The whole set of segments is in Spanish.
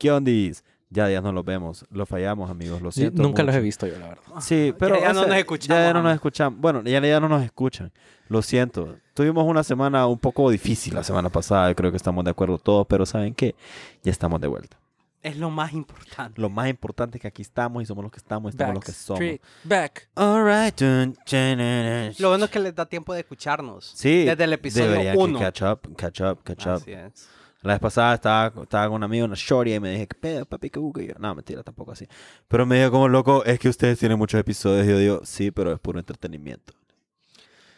¿Qué ondis? Ya, ya no los vemos. Los fallamos, amigos. Lo siento. Nunca los he mucho. visto yo, la verdad. Sí, pero. ya o no sea, nos escuchamos, Ya, ya no nos escuchamos. Bueno, ya, ya no nos escuchan. Lo siento. Tuvimos una semana un poco difícil la semana pasada. Creo que estamos de acuerdo todos, pero ¿saben qué? Ya estamos de vuelta. Es lo más importante. Lo más importante es que aquí estamos y somos los que estamos y somos los que somos. Back. All right. Lo bueno es que les da tiempo de escucharnos. Sí. Desde el episodio deberían que 1. Catch up, catch up, catch up. Así es. La vez pasada estaba, estaba con un amigo, una shorty, y me dije, ¿qué pedo, papi? ¿Qué busca?" Y yo, no, mentira, tampoco así. Pero me dijo como, loco, es que ustedes tienen muchos episodios. Y yo digo, sí, pero es puro entretenimiento.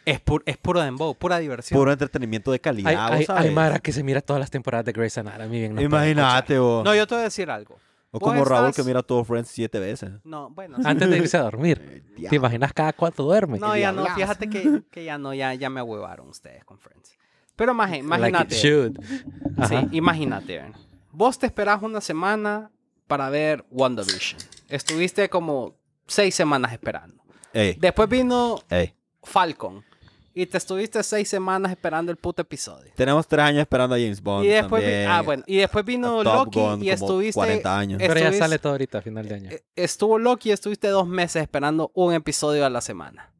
Es, pu- es puro dembow, pura diversión. Puro entretenimiento de calidad, Hay, ¿vos hay, hay? Mara que se mira todas las temporadas de Grey's Anatomy. bien, no Imagínate, vos. No, yo te voy a decir algo. o como Raúl estás- que mira todo Friends siete veces. No, bueno. escuchar. Antes de irse a dormir. Eh, ¿Te imaginas cada cuánto duerme? No, ya no. Fíjate que, que ya no, ya, ya me ahuevaron ustedes con Friends. Pero imagínate. Like. Sí, imagínate. Vos te esperás una semana para ver WandaVision. Estuviste como seis semanas esperando. Ey, Después vino ey. Falcon. Y te estuviste seis semanas esperando el puto episodio. Tenemos tres años esperando a James Bond Y después, vi- ah, bueno, y después vino Loki Gun, y estuviste. 40 años. Pero ya sale todo ahorita a final de año. eh, Estuvo Loki y estuviste dos meses esperando un episodio a la semana.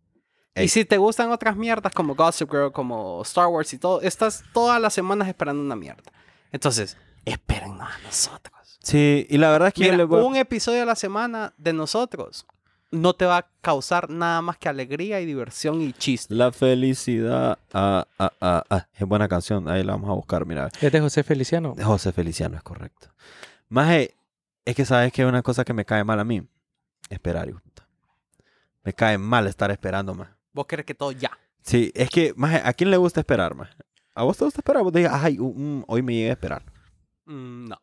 Ey. Y si te gustan otras mierdas como Gossip Girl, como Star Wars y todo, estás todas las semanas esperando una mierda. Entonces, espérennos a nosotros. Sí, y la verdad es que yo Mira, le voy a- un episodio a la semana de nosotros no te va a causar nada más que alegría y diversión y chiste. La felicidad. Ah, ah, ah, ah. Es buena canción. Ahí la vamos a buscar, mira. Es de José Feliciano. José Feliciano es correcto. Maje, es que sabes que una cosa que me cae mal a mí. Esperar, de. Me cae mal estar esperando más. Vos querés que todo ya. Sí, es que, maje, ¿a quién le gusta esperar, más? ¿A vos te gusta esperar? Vos digas, ay, mm, hoy me llegué a esperar. Mm, no.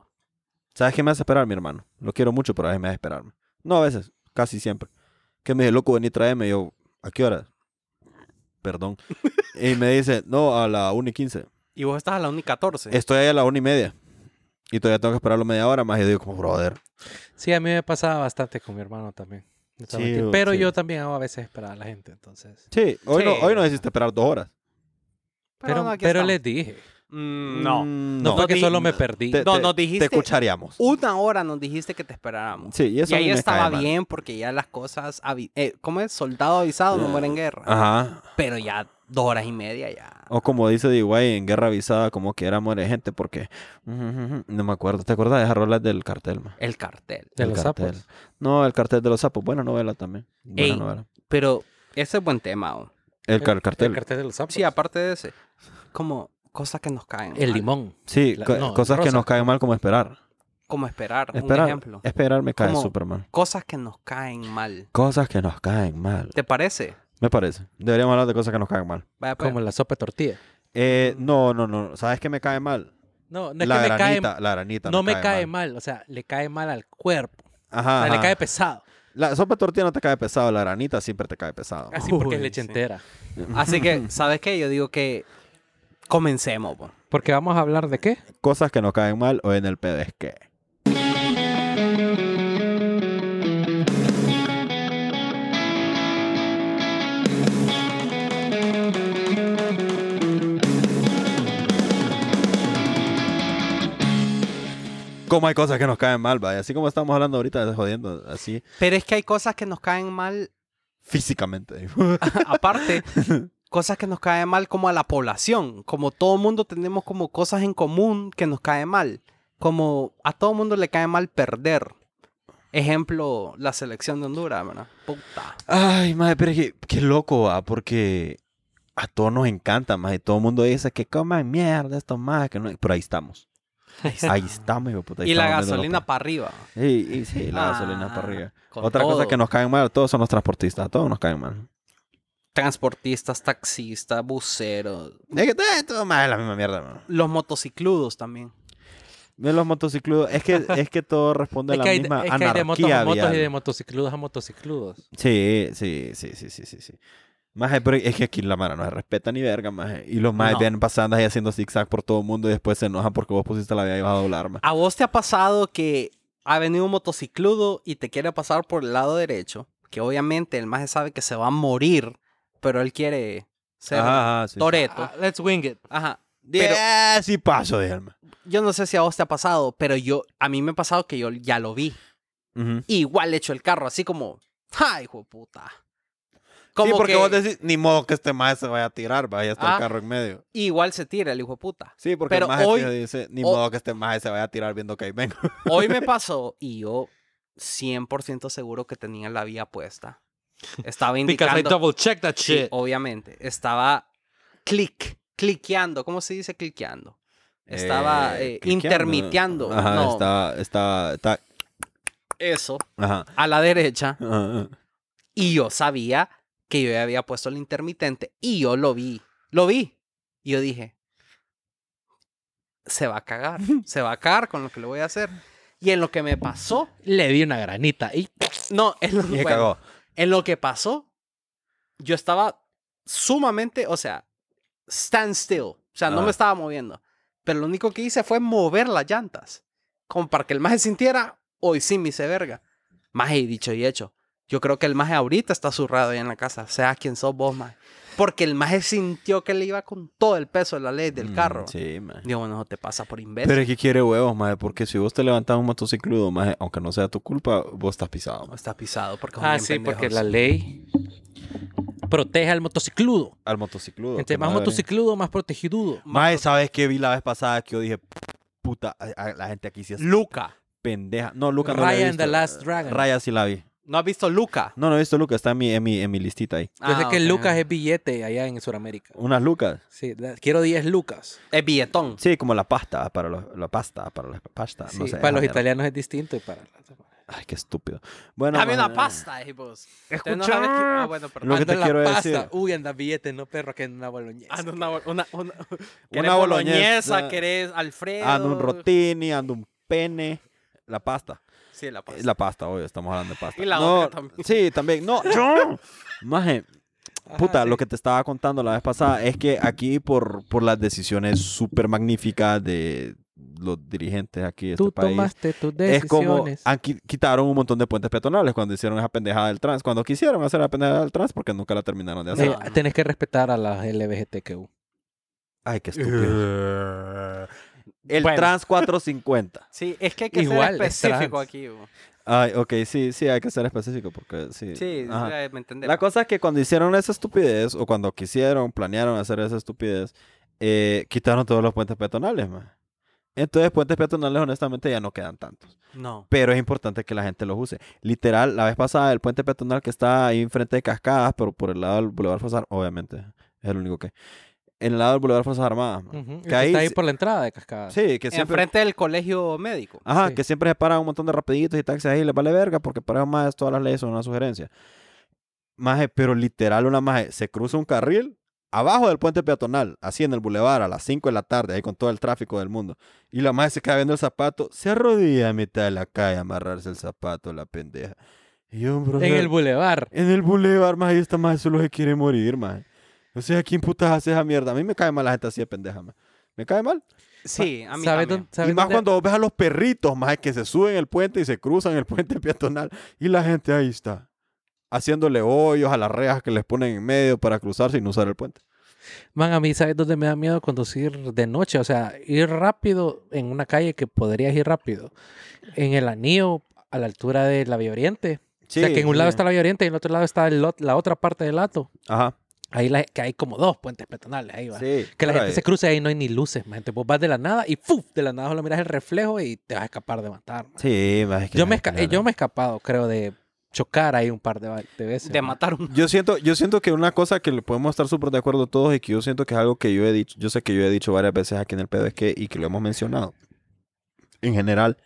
¿Sabes qué me hace esperar, mi hermano? Lo quiero mucho, pero a veces me hace esperar. No, a veces, casi siempre. Que me dice, loco, vení, tráeme. Yo, ¿a qué hora? Perdón. y me dice, no, a la 1 y 15. Y vos estás a la 1 y 14. Estoy ahí a la 1 y media. Y todavía tengo que esperarlo media hora más. Y digo, como, brother. Sí, a mí me pasaba bastante con mi hermano también. No Sí. Pero sí. yo también hago a veces esperar a la gente, entonces. Sí, hoy, No, hoy no necesito esperar dos horas. Pero, no, aquí pero les dije. Mm, no. No, No, fue que di- solo me perdí. Te, No, te- nos dijiste- Te escucharíamos. Una hora nos dijiste que te esperáramos. Sí, y eso y ahí estaba mal. bien porque ya las cosas... eh, ¿Cómo es? Soldado avisado no muere en guerra. Ajá. Pero ya dos horas y media ya... O como dice D.Y. en Guerra Avisada, como que era muere gente porque... No me acuerdo. ¿Te acuerdas de esas rolas del cartel, ma? El cartel. De El los cartel. sapos. No, el cartel de los sapos. Buena novela también. Buena Ey. novela. Pero ese es buen tema. ¿o? El, car- cartel. El cartel de los sapos. Sí, aparte de ese. Como cosas que nos caen. El mal. limón. Sí, La- co- no, cosas que nos caen mal como esperar. Como esperar. Esperar, Un ejemplo. esperar me cae súper mal. Cosas que nos caen mal. Cosas que nos caen mal. ¿Te parece? Me parece. Deberíamos hablar de cosas que nos caen mal. Vaya, pues. Como la sopa de tortilla. Eh, no, no, no. ¿Sabes qué me cae mal? No, no es la que me cae, granita. La granita no me cae mal. O sea, le cae mal al cuerpo. Ajá, O sea, le cae pesado. La sopa de tortilla no te cae pesado. La granita siempre te cae pesado. Así porque es leche sí. entera. Así que, ¿sabes qué? Yo digo que comencemos. po. Porque vamos a hablar de qué? Cosas que nos caen mal o en el pedo Como hay cosas que nos caen mal, vaya. Así como estamos hablando ahorita, de jodiendo, así Pero es que hay cosas que nos caen mal, físicamente. aparte, cosas que nos caen mal como a la población. Como todo mundo tenemos como cosas en común que nos caen mal. Como a todo mundo le cae mal perder. Ejemplo, la selección de Honduras, ¿verdad? Puta. Ay, madre, pero es que qué loco, va, porque a todos nos encanta, más y todo el mundo dice que coman mierda, esto más, que no. Pero ahí estamos. Ahí de puta, ahí Y la gasolina los- para arriba. Sí, y sí, la gasolina Ah, para arriba. Otra cosa que nos caen mal, todos son los transportistas, todos nos caen mal. Transportistas, taxistas, buceros. Es que eh, todo más es la misma mierda, man. Los motocicludos también. Los motocicludos, es que, es que todo responde a la hay, misma es que hay de motos anarquía a motos y de motocicludos a motocicludos. Sí, sí, sí, sí, sí, sí, sí. Maje, pero es que aquí la mara no se respeta ni verga, maje. Y los majes No. vienen pasando ahí haciendo zigzag por todo el mundo y después se enojan porque vos pusiste la vía y vas a doblar, maje. ¿A vos te ha pasado que ha venido un motocicludo y te quiere pasar por el lado derecho? Que obviamente el maje sabe que se va a morir, pero él quiere ser Ajá, ajá, sí. Toreto. Ah, let's wing it. Ajá. Pero, Pero sí paso de alma. yo no sé si a vos te ha pasado, pero yo, a mí me ha pasado que yo ya lo vi. Ujú. Igual hecho el carro, así como, ¡ay, hijo de puta! Sí, porque que vos decís, ni modo que este maje se vaya a tirar, vaya a estar Ah. el carro en medio. igual se tira el hijo de puta. Sí, porque Pero el maje hoy- dice, ni ho- modo que este maje se vaya a tirar viendo que ahí vengo. Hoy me pasó y yo 100% seguro que tenía la vía puesta. Estaba Because I indicando, double check that sí, shit. obviamente, estaba clic, cliqueando, ¿cómo se dice cliqueando? Estaba Eh, eh, intermiteando, Ajá, no, está, está, está, eso, ajá. a la derecha. ajá. Y yo sabía que yo ya había puesto el intermitente y yo lo vi, lo vi. Y yo dije, se va a cagar, se va a cagar con lo que le voy a hacer. Y en lo que me pasó, Le di una granita y no, en lo, bueno, cagó. en lo que pasó, yo estaba sumamente, o sea, stand still, o sea, no me estaba moviendo. Pero lo único que hice fue mover las llantas, como para que el maje sintiera, hoy sí me hice verga. Maje, dicho y hecho. Yo creo que el maje ahorita está zurrado ahí en la casa, sea quien sos vos, maje. Porque el maje sintió que le iba con todo el peso de la ley del Mm, carro. Sí, maje. Digo, bueno, te pasa por imbécil. Pero es que quiere huevos, maje, porque si vos te levantas un motocicludo, maje, aunque no sea tu culpa, vos estás pisado. Maje. está pisado porque Ah, sí, porque la ley protege al motocicludo. Al motocicludo. Entre más motocicludo, más protegido. Maje, ¿sabes qué vi la vez pasada? Que yo dije, puta, a- a- la gente aquí sí es Luca. pendeja. No, Luca no la he Raya and the. Last Dragon. Raya sí la vi. ¿No has visto Luca? No, no he visto Luca, está en mi, en mi, en mi listita ahí. Yo sé Ah, que ok. Lucas es billete allá en Sudamérica. Unas Lucas. Sí, quiero 10 Lucas. Es billetón. Sí, como la pasta, para los, la pasta, para la pasta. Sí, no sé, para los mierda. italianos es distinto y para... Ay, qué estúpido. Bueno, Dame una pasta, hijos. No Escucha. sabe que- Ah, bueno, perdón. Lo que te la quiero pasta. decir- Uy, anda billete, no perro, que una boloñesa. Anda una, una, una, Una boloñesa. boloñesa, querés Alfredo. Ando un rotini, ando un pene. La pasta. Sí, la pasta. Es la pasta, hoy estamos hablando de pasta. Y la no, otra también. Sí, también. No, yo. Maje, Ajá, puta, sí. lo que te estaba contando la vez pasada es que aquí por, por las decisiones súper magníficas de los dirigentes aquí de este Tú país. tomaste tus Es como, decisiones. han qui- quitaron un montón de puentes peatonales cuando hicieron esa pendejada del trans, cuando quisieron hacer la pendejada del trans, porque nunca la terminaron de hacer. Eh, tenés que respetar a las LBGTQ. Ay, qué estúpido. El Bueno. trans 450. Sí, es que hay que Igual, ser es específico aquí. Ay, ok, sí, sí, hay que ser específico porque sí. Sí, Ajá. eh, me entendés. La cosa es que cuando hicieron esa estupidez, o cuando quisieron, planearon hacer esa estupidez, eh, quitaron todos los puentes peatonales, ma. Entonces, puentes peatonales, honestamente, ya no quedan tantos. No. Pero es importante que la gente los use. Literal, la vez pasada, el puente peatonal que está ahí enfrente de Cascadas, pero por el lado del Boulevard Fuerzas obviamente, es el único que. En el lado del Boulevard Fuerzas Armadas, Que ahí está ahí por la entrada de Cascada. Sí, que siempre. Enfrente del colegio médico. Ajá, Sí. que siempre se paran un montón de rapiditos y taxis ahí, les vale verga, porque para más todas las leyes son una sugerencia. Maje, pero literal una maje, se cruza un carril abajo del puente peatonal, así en el bulevar a las 5 de la tarde, ahí con todo el tráfico del mundo. Y la maje se queda viendo el zapato, se arrodilla a mitad de la calle a amarrarse el zapato, la pendeja. Y yo, bro, En el bulevar. en el bulevar, maje, y esta maje solo se quiere morir, maje. O sea, ¿quién putas hace esa mierda? A mí me cae mal la gente así de pendeja, maje. Me cae mal. Sí, a mí ¿Sabes también. Y más dónde- cuando vos ves a los perritos, más que se suben el puente y se cruzan el puente peatonal. Y la gente ahí está. Haciéndole hoyos a las rejas que les ponen en medio para cruzar sin usar el puente. Man, a mí, ¿sabes dónde me da miedo conducir de noche? O sea, ir rápido en una calle que podrías ir rápido. En el anillo, a la altura de la Vía Oriente. o sea, que en un lado está la Vía Oriente y en el otro lado está el la otra parte del lato. Ajá. Ahí la- que hay como dos puentes peatonales. Ahí va. Sí. Que la gente ahí. se cruce ahí no hay ni luces. man. Entonces vos vas de la nada y ¡fuf! De la nada solo miras el reflejo y te vas a escapar de matar. man. Sí, más es que Yo, me gente esca- no- yo me he escapado, creo, de chocar ahí un par de, de veces. De man. matar un... Yo siento, yo siento que una cosa que le podemos estar súper de acuerdo todos y que yo siento que es algo que yo he dicho, yo sé que yo he dicho varias veces aquí en el pedo es que, y que lo hemos mencionado, en general,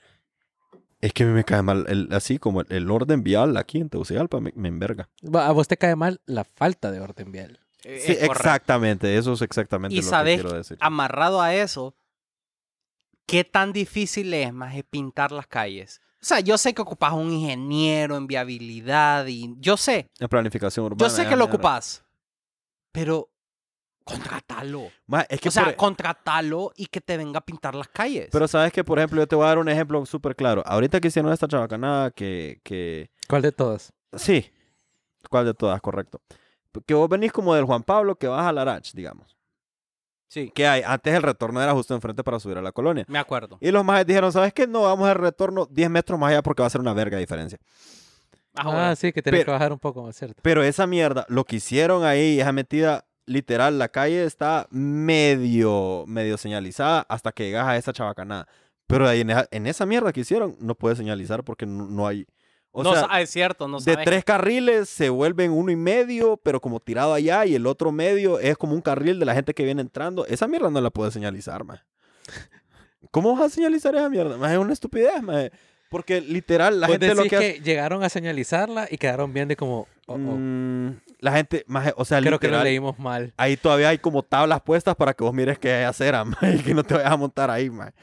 es que a mí me cae mal, el, así como el, el orden vial aquí en Tegucigalpa me, me enverga. A vos te cae mal la falta de orden vial. Eh, Sí, es exactamente, eso es exactamente Y lo sabes, que quiero decir. amarrado a eso, ¿qué tan difícil es más pintar las calles? O sea, yo sé que ocupas un ingeniero en viabilidad y yo sé, En planificación urbana. yo sé que lo ocupas, pero contratalo. Ma, es que O sea, por- e contratalo y que te venga a pintar las calles. pero sabes que, por ejemplo, yo te voy a dar un ejemplo súper claro. Ahorita que hicieron esta chabacanada que, que... ¿Cuál de todas? Sí. ¿Cuál de todas? Correcto. Que vos venís como del Juan Pablo que vas al Arach, digamos. Sí, que hay. Antes el retorno era justo enfrente para subir a la colonia. me acuerdo. Y los más dijeron, ¿sabes qué? No, vamos al retorno 10 metros más allá porque va a ser una verga diferencia. Ahora, Ah, sí, que tenés Pero- que bajar un poco más, ¿cierto? Pero esa mierda, lo que hicieron ahí, esa metida, literal, la calle está medio, medio señalizada hasta que llegas a esa chabacanada. Pero ahí en esa, en esa mierda que hicieron, no puedes señalizar porque no, no hay... O no, sea, es cierto, no de sabes. tres carriles se vuelven uno y medio, pero como tirado allá, y el otro medio es como un carril de la gente que viene entrando. Esa mierda no la puedes señalizar, man. ¿Cómo vas a señalizar esa mierda? Más es una estupidez, man. Porque literal, la gente lo que hace- que llegaron a señalizarla y quedaron viendo como, oh, oh, Mm, la gente, maje, o sea, creo que lo literal, leímos mal. ahí todavía hay como tablas puestas para que vos mires que hay acera, maje, y que no te vayas a montar ahí, man.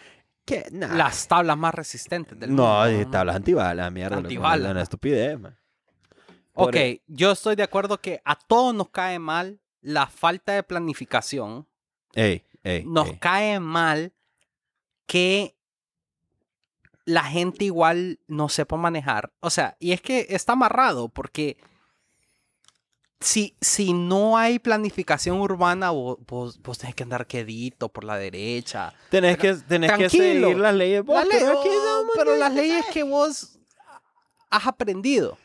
¿Qué? Nah. Las tablas más resistentes del mundo. No, tablas antibalas, mierda. que- Antibalas. Una estupidez, man. Ok, yo estoy de acuerdo que a todos nos cae mal la falta de planificación. Ey, ey, Nos ey. cae mal que la gente igual no sepa manejar. O sea, y es que está amarrado porque si, si no hay planificación urbana, vos, vos, vos tenés que andar quedito por la derecha. Tenés que, tenés que seguir las leyes. vos, La ley- pero oh, no, pero las leyes que vos has aprendido.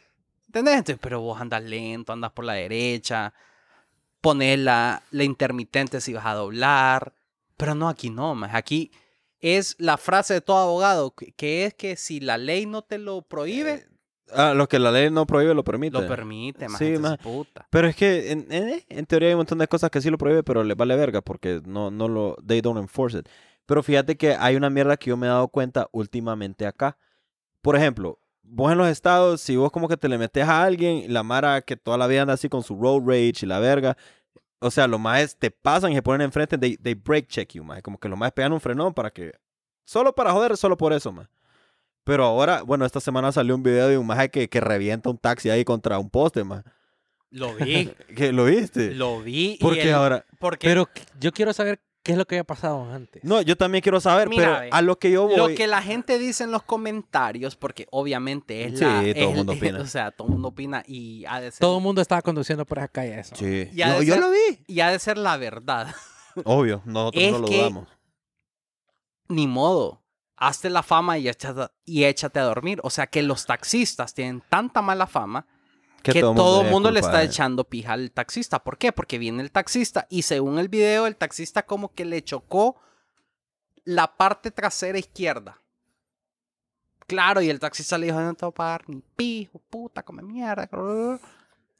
¿Entendés? Entonces, pero vos andas lento, andas por la derecha, pones la, la intermitente si vas a doblar. Pero no, aquí no, más. Aquí es la frase de todo abogado, que, es que si la ley no te lo prohíbe, Ah, lo que la ley no prohíbe lo permite. lo permite, más. Sí, puta. Pero es que en, en- en teoría hay un montón de cosas que sí lo prohíbe, pero les vale verga porque no, no lo, they don't enforce it. Pero fíjate que hay una mierda que yo me he dado cuenta últimamente acá. Por ejemplo, vos en los estados, si vos como que te le metes a alguien, la mara que toda la vida anda así con su road rage y la verga, o sea, los más te pasan y se ponen enfrente, they, they break check you, más como que los más pegan un frenón para que, solo para joder, solo por eso, más. Pero ahora, bueno, esta semana salió un video de un maje que, que revienta un taxi ahí contra un poste, más. Lo vi, ¿Que lo viste? lo vi. y Porque el- ahora. Porque Pero yo quiero saber qué es lo que había pasado antes. No, yo también quiero saber, Mira, pero ve, a lo que yo voy. Lo que la gente dice en los comentarios, porque obviamente es Sí, la... todo es el mundo opina. O sea, todo el mundo opina y ha de ser, Todo el mundo estaba conduciendo por esa calle eso. Sí. Y ha Yo, de yo ser- lo vi. y ha de ser la verdad. Obvio, nosotros Es no lo que- dudamos. Ni modo. Hazte la fama y échate, y échate a dormir. O sea, que los taxistas tienen tanta mala fama que, todo el mundo, le está echando. pija al taxista. ¿Por qué? Porque viene el taxista y según el video, el taxista como que le chocó la parte trasera izquierda. Claro, y el taxista le dijo, no te voy a pagar ni pijo, puta, come mierda.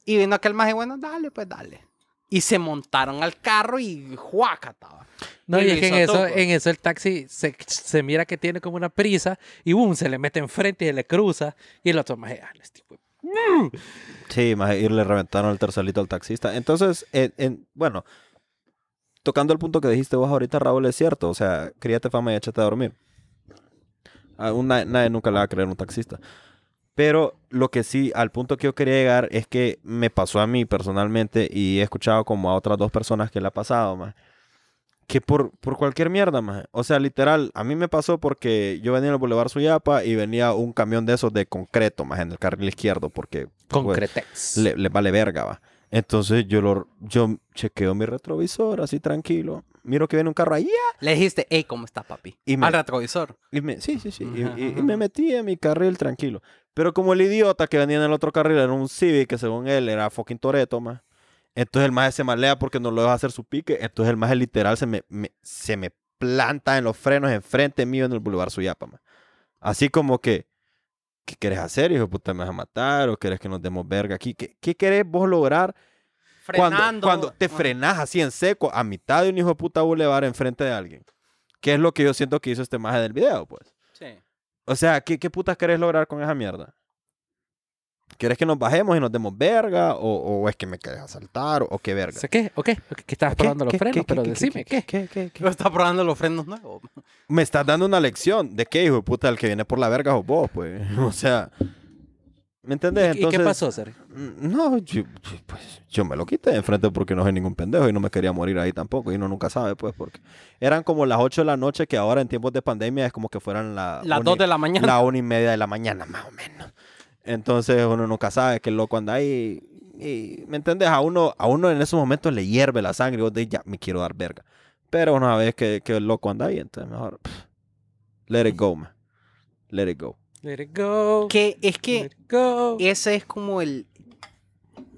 Y vino aquel más y bueno, dale, pues dale. Y se montaron al carro y juaca estaba. No, Y es que en eso, todo. en eso el taxi se, se mira que tiene como una prisa y boom, se le mete enfrente y se le cruza y el otro más, ah, este hijo de- Sí, más y le reventaron el tercerito al taxista. Entonces, en- en- bueno, tocando el punto que dijiste vos ahorita, Raúl, es cierto. O sea, críate fama y échate a dormir. A nadie nunca le va a creer un taxista. Pero lo que sí, al punto que yo quería llegar es que me pasó a mí personalmente y he escuchado como a otras dos personas que le ha pasado, más. Que por, por cualquier mierda. O sea, literal, a mí me pasó porque yo venía en el Boulevard Suyapa y venía un camión de esos de concreto, más en el carril izquierdo, porque pues, Concretex. le, le vale verga, va. Entonces yo lo yo chequeo mi retrovisor así tranquilo. Miro que viene un carro ahí Le dijiste, hey, ¿cómo está, papi? Y me- Al retrovisor. y me, sí, sí, sí. y- me metí en mi carril tranquilo. Pero como el idiota que venía en el otro carril era un Civic, que según él era fucking Toreto, más. Entonces el maje se malea porque no lo deja hacer su pique. Entonces el maje literal se me, me- se me planta en los frenos enfrente mío en el Boulevard Suyapa, más. Así como que, ¿qué querés hacer, hijo de puta? ¿Me vas a matar? ¿O querés que nos demos verga aquí? ¿Qué, qué querés vos lograr cuando, Frenando. cuando te Ajá. frenas así en seco a mitad de un hijo de puta bulevar enfrente de alguien. ¿Qué es lo que yo siento que hizo este maje del video, pues? Sí. O sea, ¿qué, qué putas querés lograr con esa mierda? ¿Querés que nos bajemos y nos demos verga? ¿O, o es que me querés asaltar? ¿O, o qué verga? ¿Sé ¿Qué? ¿O qué? ¿Qué estabas ¿Qué? probando los ¿Qué? frenos? ¿Qué? pero ¿Qué? decime, ¿qué? ¿Qué? ¿Qué? ¿Qué? Lo está probando los frenos nuevos. Me estás dando una lección. ¿De qué, hijo de puta? El que viene por la verga sos vos, pues. O sea, ¿me entendés? ¿Y qué pasó, Sergio? Mm, No, yo, yo, pues, yo me lo quité de enfrente porque no soy ningún pendejo y no me quería morir ahí tampoco. Y uno nunca sabe, pues, porque eran como las 8 de la noche que ahora en tiempos de pandemia es como que fueran la Las una 2 y- de la mañana. la una y media de la mañana, más o menos. Entonces uno nunca sabe que el loco anda ahí. Y, ¿me entiendes? A uno, a uno en esos momentos le hierve la sangre y vos dices, ya, me quiero dar verga. Pero una vez que, que el loco anda ahí, entonces mejor. pff, let it go, man. Let it go. Let it go. Que es que Let it go. ese es como el...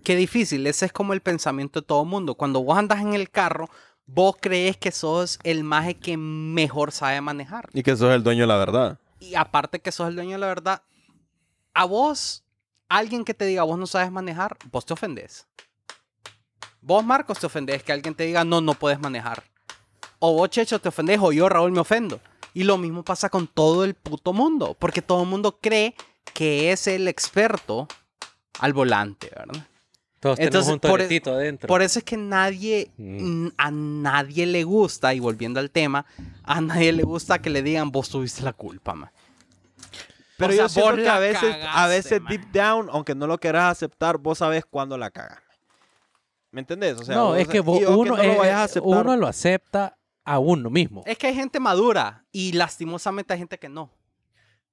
Qué difícil, ese es como el pensamiento de todo el mundo. Cuando vos andas en el carro, vos crees que sos el maje que mejor sabe manejar. Y que sos el dueño de la verdad. Y aparte que sos el dueño de la verdad, a vos, alguien que te diga vos no sabes manejar, vos te ofendés. Vos, Marcos, te ofendés que alguien te diga no, no puedes manejar. O vos, Checho, te ofendés, o yo, Raúl, me ofendo. Y lo mismo pasa con todo el puto mundo, porque todo el mundo cree que es el experto al volante, ¿verdad? Todos Entonces, tenemos un por- toretito adentro. Por eso es que nadie, Mm. a nadie le gusta, y volviendo al tema, a nadie le gusta que le digan vos tuviste la culpa, man. Pero O sea, yo siento que a veces, a veces man. deep down, aunque no lo quieras aceptar, vos sabes cuándo la cagas. ¿Me entendés? O sea, no, es que vos- y aunque uno, no lo eh, aceptar, uno lo acepta a uno mismo. Es que hay gente madura y lastimosamente hay gente que no.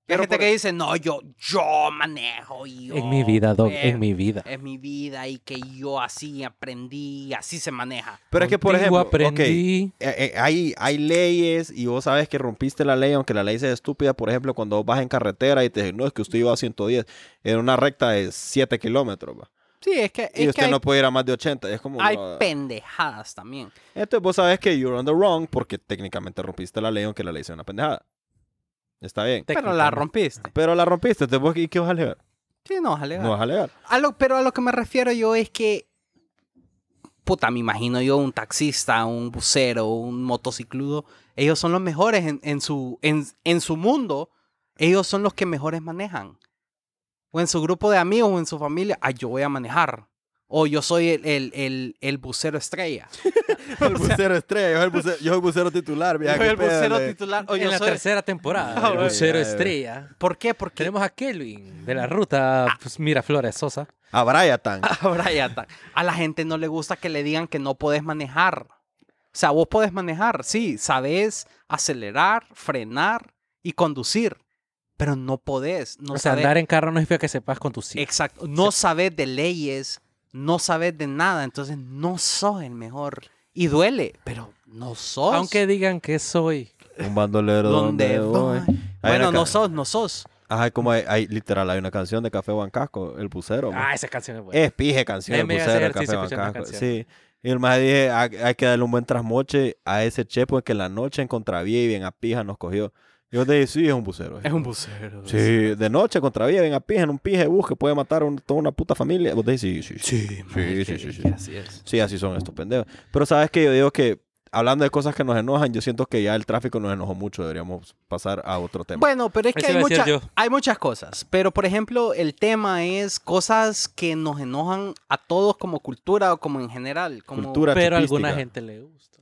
Hay gente por- que dice, no, yo, yo manejo yo, en mi vida, Doc, eh, en mi vida. Es mi vida y que yo así aprendí, así se maneja. Pero es que, por Contigo ejemplo, aprendí. eh, eh, hay, hay leyes y vos sabes que rompiste la ley, aunque la ley sea estúpida. Por ejemplo, cuando vas en carretera y te dicen, no, es que usted iba a 110 en una recta de 7 kilómetros. va. Sí, es que, Y es usted que hay, no puede ir a más de 80. Es como. hay ah, pendejadas también. Entonces vos sabes que you're on the wrong porque técnicamente rompiste la ley, aunque la ley sea una pendejada. Está bien. Pero la rompiste. Pero la rompiste, entonces vos, ¿y qué vas a alegar? Sí, no, vas a alegar. No vas a alegar. A lo- pero a lo que me refiero yo es que, puta, me imagino yo un taxista, un bucero, un motocicludo, ellos son los mejores en, en su, en, en su mundo, ellos son los que mejores manejan. O en su grupo de amigos o en su familia, ah, yo voy a manejar. O yo soy el, el, el, el bucero estrella. El bucero estrella, yo soy el bucero, yo soy el bucero titular. vieja, Yo soy el bucero titular. O en la soy... tercera temporada, Ah, el bueno. bucero estrella. ¿Por qué? Porque Tenemos a Kelvin de la ruta pues, Miraflores Sosa. A. Ahora ya está. A la gente no le gusta que le digan que no puedes manejar. O sea, vos podés manejar, sí, sabes acelerar, frenar y conducir, pero no podés. No o sea, sabes- andar en carro no significa que sepas conducir. Exacto. No sabes de leyes, no sabes de nada, entonces no sos el mejor. Y duele, pero no sos. Aunque digan que soy. Un bandolero donde voy. Bueno, no sos, no sos. Ajá, como hay, hay- literal, hay una canción de Café Huancasco, El Bucero. man. Ah, esa canción es buena. Es pije canción, El hacer El Café esa Sí. Y el más dije, hay, hay que darle un buen trasmoche a ese chepo que en la noche en contravía y bien a pija nos cogió. Yo te dije, sí, es un bucero. Es un bucero. Sí, de noche contravía, bien a pija, en un pije bus que puede matar a un- toda una puta familia. Vos decís, sí, sí, sí. Sí, Sí, sí, sí, sí. Así es. Sí, así son estos pendejos. Pero sabes que yo digo que, hablando de cosas que nos enojan, yo siento que ya el tráfico nos enojó mucho. Deberíamos pasar a otro tema. Bueno, pero es que hay, mucha- hay muchas cosas. Pero, por ejemplo, el tema es cosas que nos enojan a todos como cultura o como en general. Como Cultura Pero a alguna gente le gusta.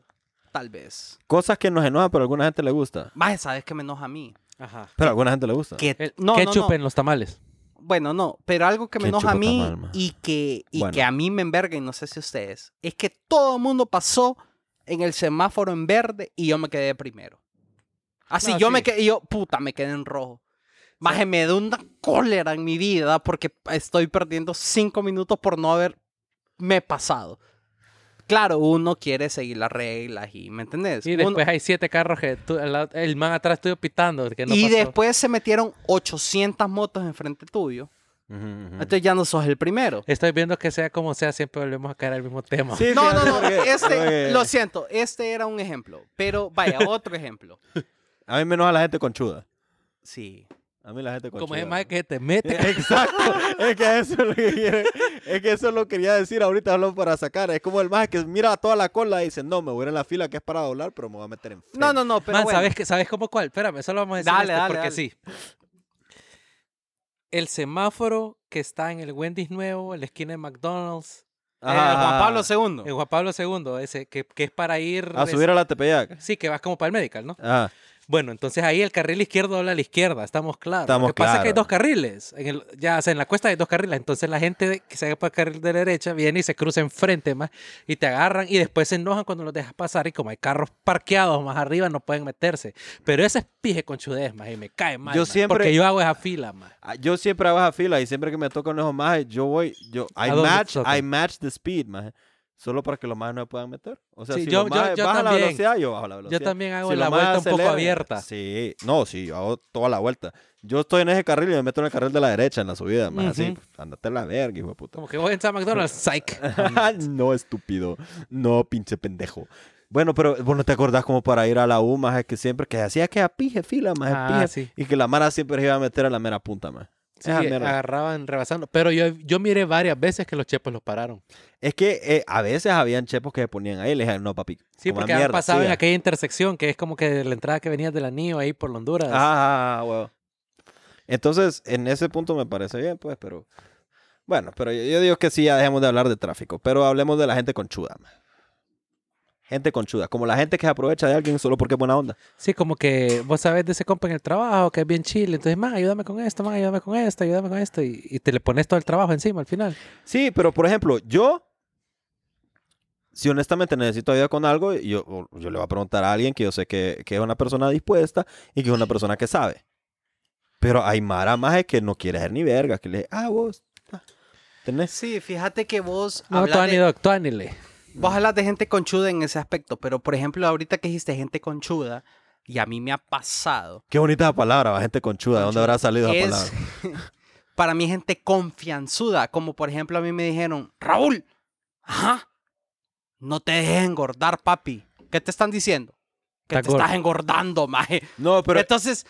Tal vez. Cosas que nos enojan, pero a alguna gente le gusta. Más, ¿sabes qué me enoja a mí? Ajá. Pero a alguna gente le gusta. Que, El no, no, ketchup no. en los tamales. Bueno, no. Pero algo que me enoja a mí tamal, y, que, y Bueno. que a mí me enverga, y no sé si ustedes, es que todo el mundo pasó en el semáforo en verde y yo me quedé primero. Así, No, yo sí. me quedé, yo, puta, me quedé en rojo. Más me da una cólera en mi vida porque estoy perdiendo cinco minutos por no haberme pasado. Claro, uno quiere seguir las reglas y, ¿me entendés? Y Uno- después hay siete carros que tú- el man atrás estuvo pitando. Que no y pasó. después se metieron 800 motos enfrente tuyo. Ujú, ujú. Entonces ya no sos el primero. Estoy viendo que sea como sea, siempre volvemos a caer al mismo tema. Sí, No, no, no. porque- Este, lo siento, este era un ejemplo. Pero vaya, otro ejemplo. A mí me enoja la gente conchuda. Sí. A mí la gente conchuda. Como es más que te mete. Exacto. es que eso es lo que quiere. Es que eso lo quería decir ahorita solo para sacar. Es como el más que mira toda la cola y dice, no, me voy a ir en la fila que es para doblar, pero me voy a meter en No, no, no, pero Man, bueno. ¿sabes, ¿sabes cómo cuál? Espérame, eso lo vamos a decir Dale, este, dale, porque dale. sí. El semáforo que está en el Wendy's nuevo, en la esquina de McDonald's, Eh, Juan Pablo II. en Juan Pablo II, ese, que, que es para ir... A subir a la Tepeyac. Sí, que vas como para el medical, ¿no? Ajá. Bueno, entonces ahí el carril izquierdo habla a la izquierda, estamos claros. Estamos Lo que pasa es que hay dos carriles. En el, ya, o sea, en la cuesta hay dos carriles. Entonces la gente que se va para el carril de la derecha viene y se cruza enfrente más y te agarran y después se enojan cuando los dejas pasar y como hay carros parqueados más arriba no pueden meterse. Pero ese es pije con chudez, más y me cae mal. Yo siempre- Porque yo hago esa fila, más. Ah, Yo siempre hago esa fila y siempre que me toca un esos más, yo voy, yo, I ¿A dónde te match? I match the speed, man. Solo para que los más no me puedan meter. O sea, Sí, si yo- los yo- yo bajan la también. velocidad, yo bajo la velocidad. Yo también hago Si la vuelta un poco abierta. Sí, no, sí, yo hago toda la vuelta. Yo estoy en ese carril y me meto en el carril de la derecha en la subida, más así. Pues, Andate a la verga, hijo de puta. Como que voy a entrar a McDonald's, psych. no, estúpido. No, pinche pendejo. Bueno, pero vos no te acordás como para ir a la U, más que siempre que hacía que a pije fila, más Ah, pije, sí. y que la mara siempre se iba a meter a la mera punta, más. Sí, Esa mierda. agarraban rebasando. Pero yo, yo miré varias veces que los chepos los pararon. Es que eh, a veces habían chepos que se ponían ahí y le dijeron, no, papi. Sí, coma porque han mierda, pasado en siga". aquella intersección que es como que la entrada que venías del anillo ahí por Honduras. Ah, ah, huevo. Entonces, en ese punto me parece bien, pues, pero. Bueno, pero yo, yo digo que sí, ya dejemos de hablar de tráfico. Pero hablemos de la gente conchuda. man. Gente conchuda. Como la gente que se aprovecha de alguien solo porque es buena onda. Sí, como que vos sabes de ese compa en el trabajo que es bien chile. Entonces, más, ayúdame con esto, más, ayúdame con esto, ayúdame con esto. Y, y te le pones todo el trabajo encima al final. Sí, pero por ejemplo, yo. Si honestamente necesito ayuda con algo, yo, yo le voy a preguntar a alguien que yo sé que, que es una persona dispuesta y que es una persona que sabe. Pero hay Mara más que no quiere ser ni verga, que le ah, vos. ah, ¿Tenés? Sí, fíjate que vos No, hablas Vos hablas de gente conchuda en ese aspecto, pero por ejemplo, ahorita que dijiste gente conchuda, y a mí me ha pasado. Qué bonita esa palabra, gente conchuda. ¿De dónde habrá salido esa es, palabra? para mí gente confianzuda, como por ejemplo a mí me dijeron, Raúl, ajá, no te dejes engordar, papi. ¿Qué te están diciendo? Que te estás engordando, maje. No, pero Entonces,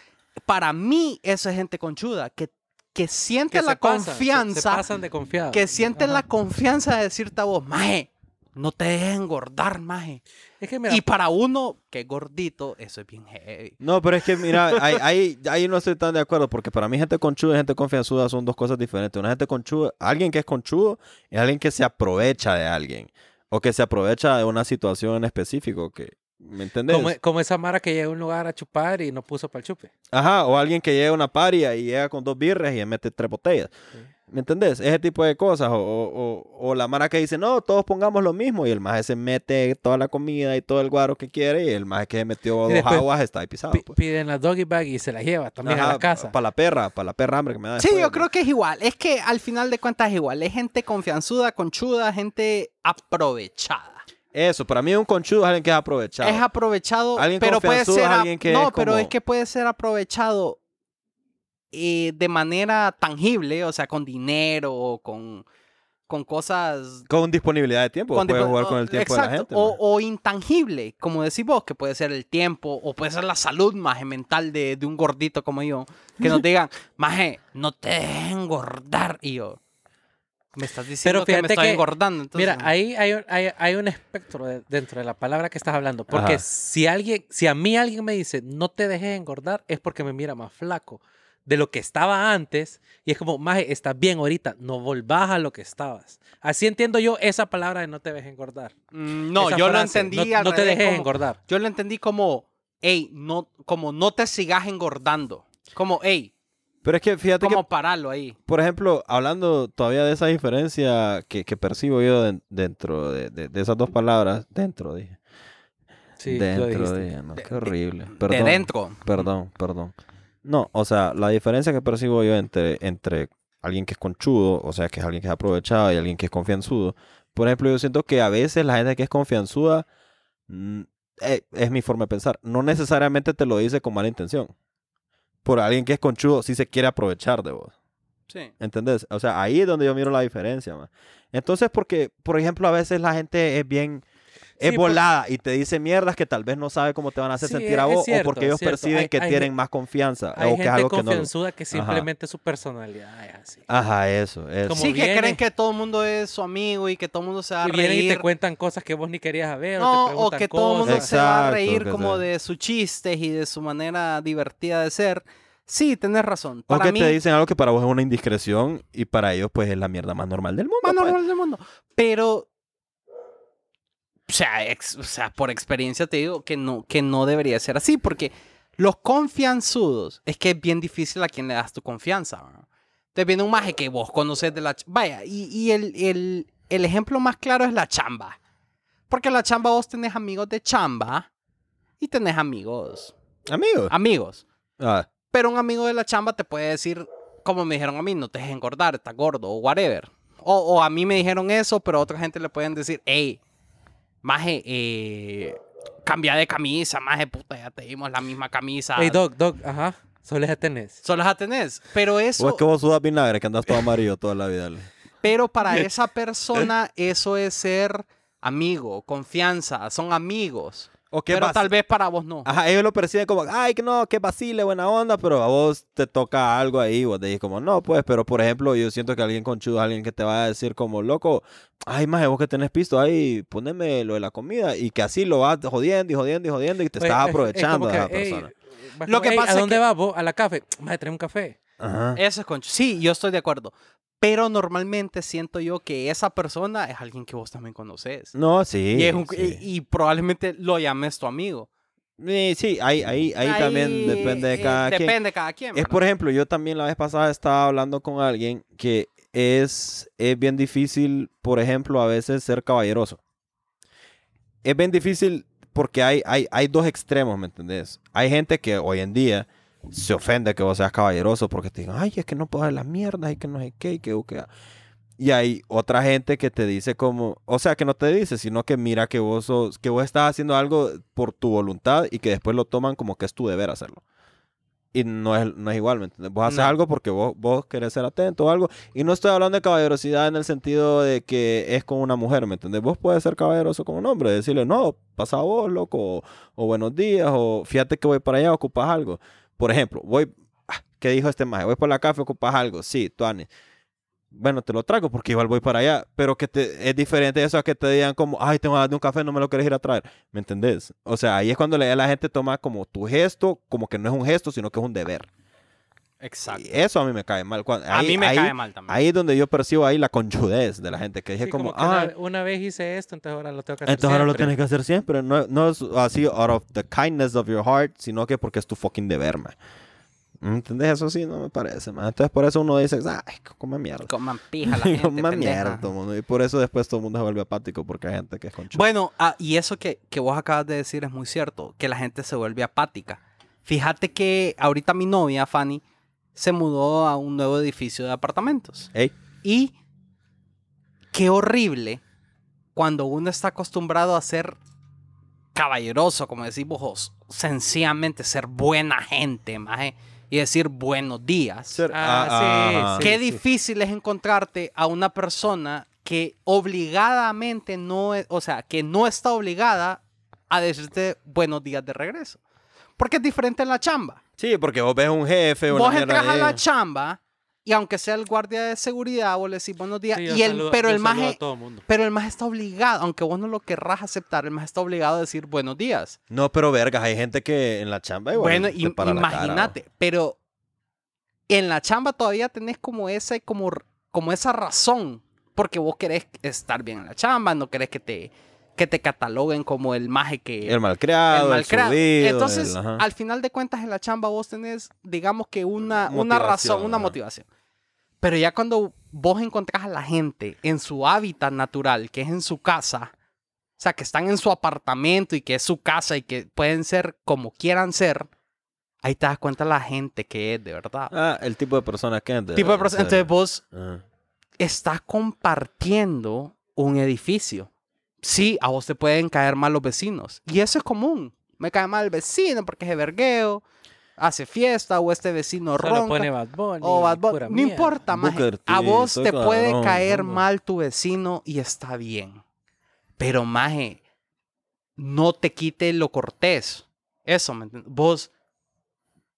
para mí eso es gente conchuda, que, que siente Que la se pasan, se- confianza, Se, pasan de confiado. que sienten Ajá. la confianza de decirte a vos, maje, no te dejes engordar, maje. Es que mira, Y para uno que es gordito, eso es bien heavy. No, pero es que mira, ahí, ahí, ahí no estoy tan de acuerdo, porque para mí gente conchuda y gente confianzuda son dos cosas diferentes. Una gente conchuda, alguien que es conchudo es alguien que se aprovecha de alguien, o que se aprovecha de una situación en específico, que, ¿me entendés? como, como esa Mara que llega a un lugar a chupar y no puso para el chupe. Ajá, o alguien que llega a una paria y llega con dos birras y le mete tres botellas. ¿Me entendés? Ese tipo de cosas. O, o- o- o la mara que dice, no, todos pongamos lo mismo. Y el maje se mete toda la comida y todo el guaro que quiere. Y el maje que se metió dos después aguas está ahí pisado. Pi- pues. Piden la doggy bag y se la lleva también a la casa. Para la perra, para la perra hambre que me da. Sí, después, yo ¿no? creo que es igual. Es que al final de cuentas es igual. Es gente confianzuda, conchuda, gente aprovechada. Eso, para mí un conchudo es alguien que es aprovechado. Es aprovechado, Alguien pero puede ser... es a- alguien que no, es pero es que puede ser aprovechado eh, de manera tangible, o sea, con dinero o con, con cosas... Con disponibilidad de tiempo. con puede tipo- jugar con el tiempo de la exacto, gente. O, o intangible, como decís vos, que puede ser el tiempo o puede ser la salud maje, mental de, de un gordito como yo. Que nos digan, maje, no te dejes engordar. Y yo, me estás diciendo que me estoy que- engordando. entonces- Mira, ahí hay, un- hay, hay un espectro de- dentro de la palabra que estás hablando. Porque Ajá. si alguien, si a mí alguien me dice no te dejes engordar, es porque me mira más flaco de lo que estaba antes. Y es como, maje, estás bien ahorita, no volvás a lo que estabas. Así entiendo yo esa palabra de no te dejes engordar. Mm, no, Esa yo lo frase, entendí No, al no te dejes como- engordar. Yo lo entendí como, hey, no, como no te sigas engordando. Como, hey, Pero es que fíjate como que, pararlo ahí. por ejemplo, hablando todavía de esa diferencia que, que percibo yo den- dentro de, de- de esas dos palabras, dentro, dije. Sí, lo dentro, dijiste. dije, no, De- qué horrible. De Perdón, dentro. Perdón, perdón. No, o sea, la diferencia que percibo yo entre, entre alguien que es conchudo, o sea, que es alguien que es aprovechado y alguien que es confianzudo. Por ejemplo, yo siento que a veces la gente que es confianzuda, mm, eh, es mi forma de pensar, no necesariamente te lo dice con mala intención. Por alguien que es conchudo, sí se quiere aprovechar de vos. Sí. ¿Entendés? O sea, ahí es donde yo miro la diferencia, man. Entonces, porque, por ejemplo, a veces la gente es bien... Es Sí, por- volada y te dice mierdas que tal vez no sabe cómo te van a hacer Sí, sentir a vos cierto, o porque ellos perciben Hay- que hay tienen más confianza Hay o que es algo que no... confianzuda que simplemente su personalidad es así. Ajá, eso, eso. Como Sí, que creen que todo el mundo es su amigo y que todo el mundo se va a Y vienen y reír. te cuentan cosas que vos ni querías saber. No, o, te o que todo el mundo se va a reír como de sus chistes y de su manera divertida de ser. Sí, tenés razón. O Para que mí, te dicen algo que para vos es una indiscreción y para ellos pues es la mierda más normal del mundo. más pues. normal del mundo. Pero, o sea, ex- o sea, por experiencia te digo que no, que no debería ser así, porque los confianzudos es que es bien difícil a quien le das tu confianza. ¿no? Te viene un maje que vos conoces de la... Vaya, y, y el, el, el ejemplo más claro es la chamba. Porque la chamba vos tenés amigos de chamba y tenés amigos... Amigos. Amigos. Ah, Pero un amigo de la chamba te puede decir, como me dijeron a mí, no te dejes engordar, estás gordo o whatever. O, o a mí me dijeron eso, pero a otra gente le pueden decir, hey, maje, eh, cambia de camisa, maje, puta, ya te dimos la misma camisa. Hey, Doc, Doc, ajá. Solo ya tenés. Solo la tenés. Pero eso. O es que vos sudas vinagre, que andas todo amarillo toda la vida. Pero para esa persona, eso es ser amigo, confianza, son amigos. O que Pero tal vez para vos no. Ajá, ellos lo perciben como, ay, que no, que vacile, buena onda, pero a vos te toca algo ahí, vos te dices como, no, pues, pero por ejemplo, yo siento que alguien conchudo, alguien que te va a decir como, loco, ay, más vos que tenés pisto ahí, poneme lo de la comida, y que así lo vas jodiendo y jodiendo y jodiendo y te Pues, estás es- es aprovechando de esa que, "Ey, persona. Lo que "Ey, pasa ¿A es dónde que- vas vos? A la café. Más trae un café. Ajá. Eso es concho. Sí, yo estoy de acuerdo. Pero normalmente siento yo que esa persona es alguien que vos también conoces. No, sí. y, es un- sí. y- y probablemente lo llames tu amigo. Sí, sí, ahí, ahí, ahí, también depende de eh, cada quien. Depende de cada quien. Es por ejemplo, yo también la vez pasada estaba hablando con alguien que es, es bien difícil, por ejemplo, a veces ser caballeroso. Es bien difícil porque hay, hay, hay dos extremos, ¿me entendés? Hay gente que hoy en día se ofende que vos seas caballeroso porque te digan, ay, es que no puedo dar las mierdas y que no sé qué y que... o que". Y hay otra gente que te dice como, o sea, que no te dice, sino que mira que vos, sos- que vos estás haciendo algo por tu voluntad y que después lo toman como que es tu deber hacerlo. Y no es, no es igual, ¿me entiendes? Vos haces No. algo porque vos, vos querés ser atento o algo. Y no estoy hablando de caballerosidad en el sentido de que es con una mujer, ¿me entiendes? Vos puedes ser caballeroso con un hombre, decirle, no, pasa vos, loco, o, o buenos días, o fíjate que voy para allá, ocupas algo. Por ejemplo, voy, ah, ¿qué dijo este maje? Voy por la café, ocupas algo. Sí, Tuani. Bueno, te lo traigo porque igual voy para allá. Pero que te, es diferente eso a que te digan como, ay, tengo de un café, no me lo quieres ir a traer. ¿Me entendés? O sea, ahí es cuando la gente toma como tu gesto, como que no es un gesto, sino que es un deber. Exacto. Y eso a mí me cae mal. Cuando- a ahí- mí me ahí- cae mal también. Ahí es donde yo percibo ahí la conchudez de la gente, que dije Sí, como, como, que ah, una, una vez hice esto, entonces ahora lo tengo que hacer entonces ahora lo siempre". tienes que hacer siempre. No, no es así out of the kindness of your heart, sino que porque es tu fucking deber, man. ¿Entendés? Eso sí no me parece, man. Entonces por eso uno dice, ay, come mierda. Coman pija la gente, pendeja. mierda todo mundo. Y por eso después todo el mundo se vuelve apático, porque hay gente que es conchuda. Bueno, ah, y eso que, que vos acabas de decir es muy cierto, que la gente se vuelve apática. Fíjate que ahorita mi novia, Fanny, se mudó a un nuevo edificio de apartamentos. Ey, Y qué horrible cuando uno está acostumbrado a ser caballeroso, como decimos vos, sencillamente ser buena gente, maje, y decir buenos días. ser- Ah, ah, sí, Qué sí. difícil es encontrarte a una persona que obligadamente no es, o sea, que no está obligada a decirte buenos días de regreso. Porque es diferente en la chamba. Sí, porque vos ves un jefe, una Vos entras a la chamba y aunque sea el guardia de seguridad, vos le decís buenos días. Sí, y el, saludo- pero el maje, todo mundo. pero el maje está obligado, aunque vos no lo querrás aceptar, el maje está obligado a decir buenos días. No, pero vergas, hay gente que en la chamba igual bueno, cara, imagínate, pero en la chamba todavía tenés como ese, como, como esa razón, porque vos querés estar bien en la chamba, no querés que te, que te cataloguen como el maje que... El malcriado, el, malcriado. subido, Entonces, el- al final de cuentas, en la chamba vos tenés, digamos que una, una razón, una ajá. motivación. Pero ya cuando vos encontrás a la gente en su hábitat natural, que es en su casa, o sea, que están en su apartamento y que es su casa y que pueden ser como quieran ser, ahí te das cuenta la gente que es de verdad. Ah, el tipo de persona que es. tipo de perso- Entonces vos Ajá. estás compartiendo un edificio. Sí, a vos te pueden caer mal los vecinos. Y eso es común. Me cae mal el vecino porque es de vergueo, hace fiesta, o este vecino Solo ronca. pone Bad Bunny. o Bad Bunny. No mierda. importa, T, A vos te puede cabrón, caer mal tu vecino y está bien. Pero, maje, no te quite lo cortés. Eso, ¿me entiendes? Vos,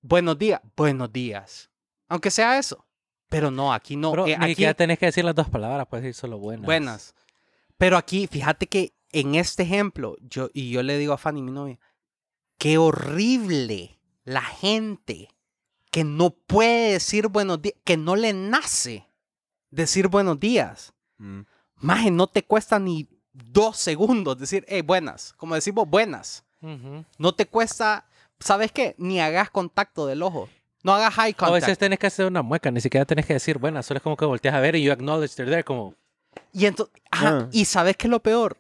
buenos días, buenos días. Aunque sea eso. Pero no, aquí no. Pero Eh, aquí, siquiera tenés que decir las dos palabras, puedes decir solo buenas. Buenas. Pero aquí, fíjate que en este ejemplo, yo, y yo le digo a Fanny, mi novia, qué horrible la gente que no puede decir buenos días, que no le nace decir buenos días. Mm. Maje, no te cuesta ni dos segundos decir, hey, buenas. Como decimos, buenas. No te cuesta, ¿sabes qué? Ni hagas contacto del ojo. No hagas eye A contact. veces tenés que hacer una mueca, ni siquiera tenés que decir buenas, solo es como que volteas a ver y you acknowledge they're there, como... Y entonces, Ah. y sabes qué es lo peor?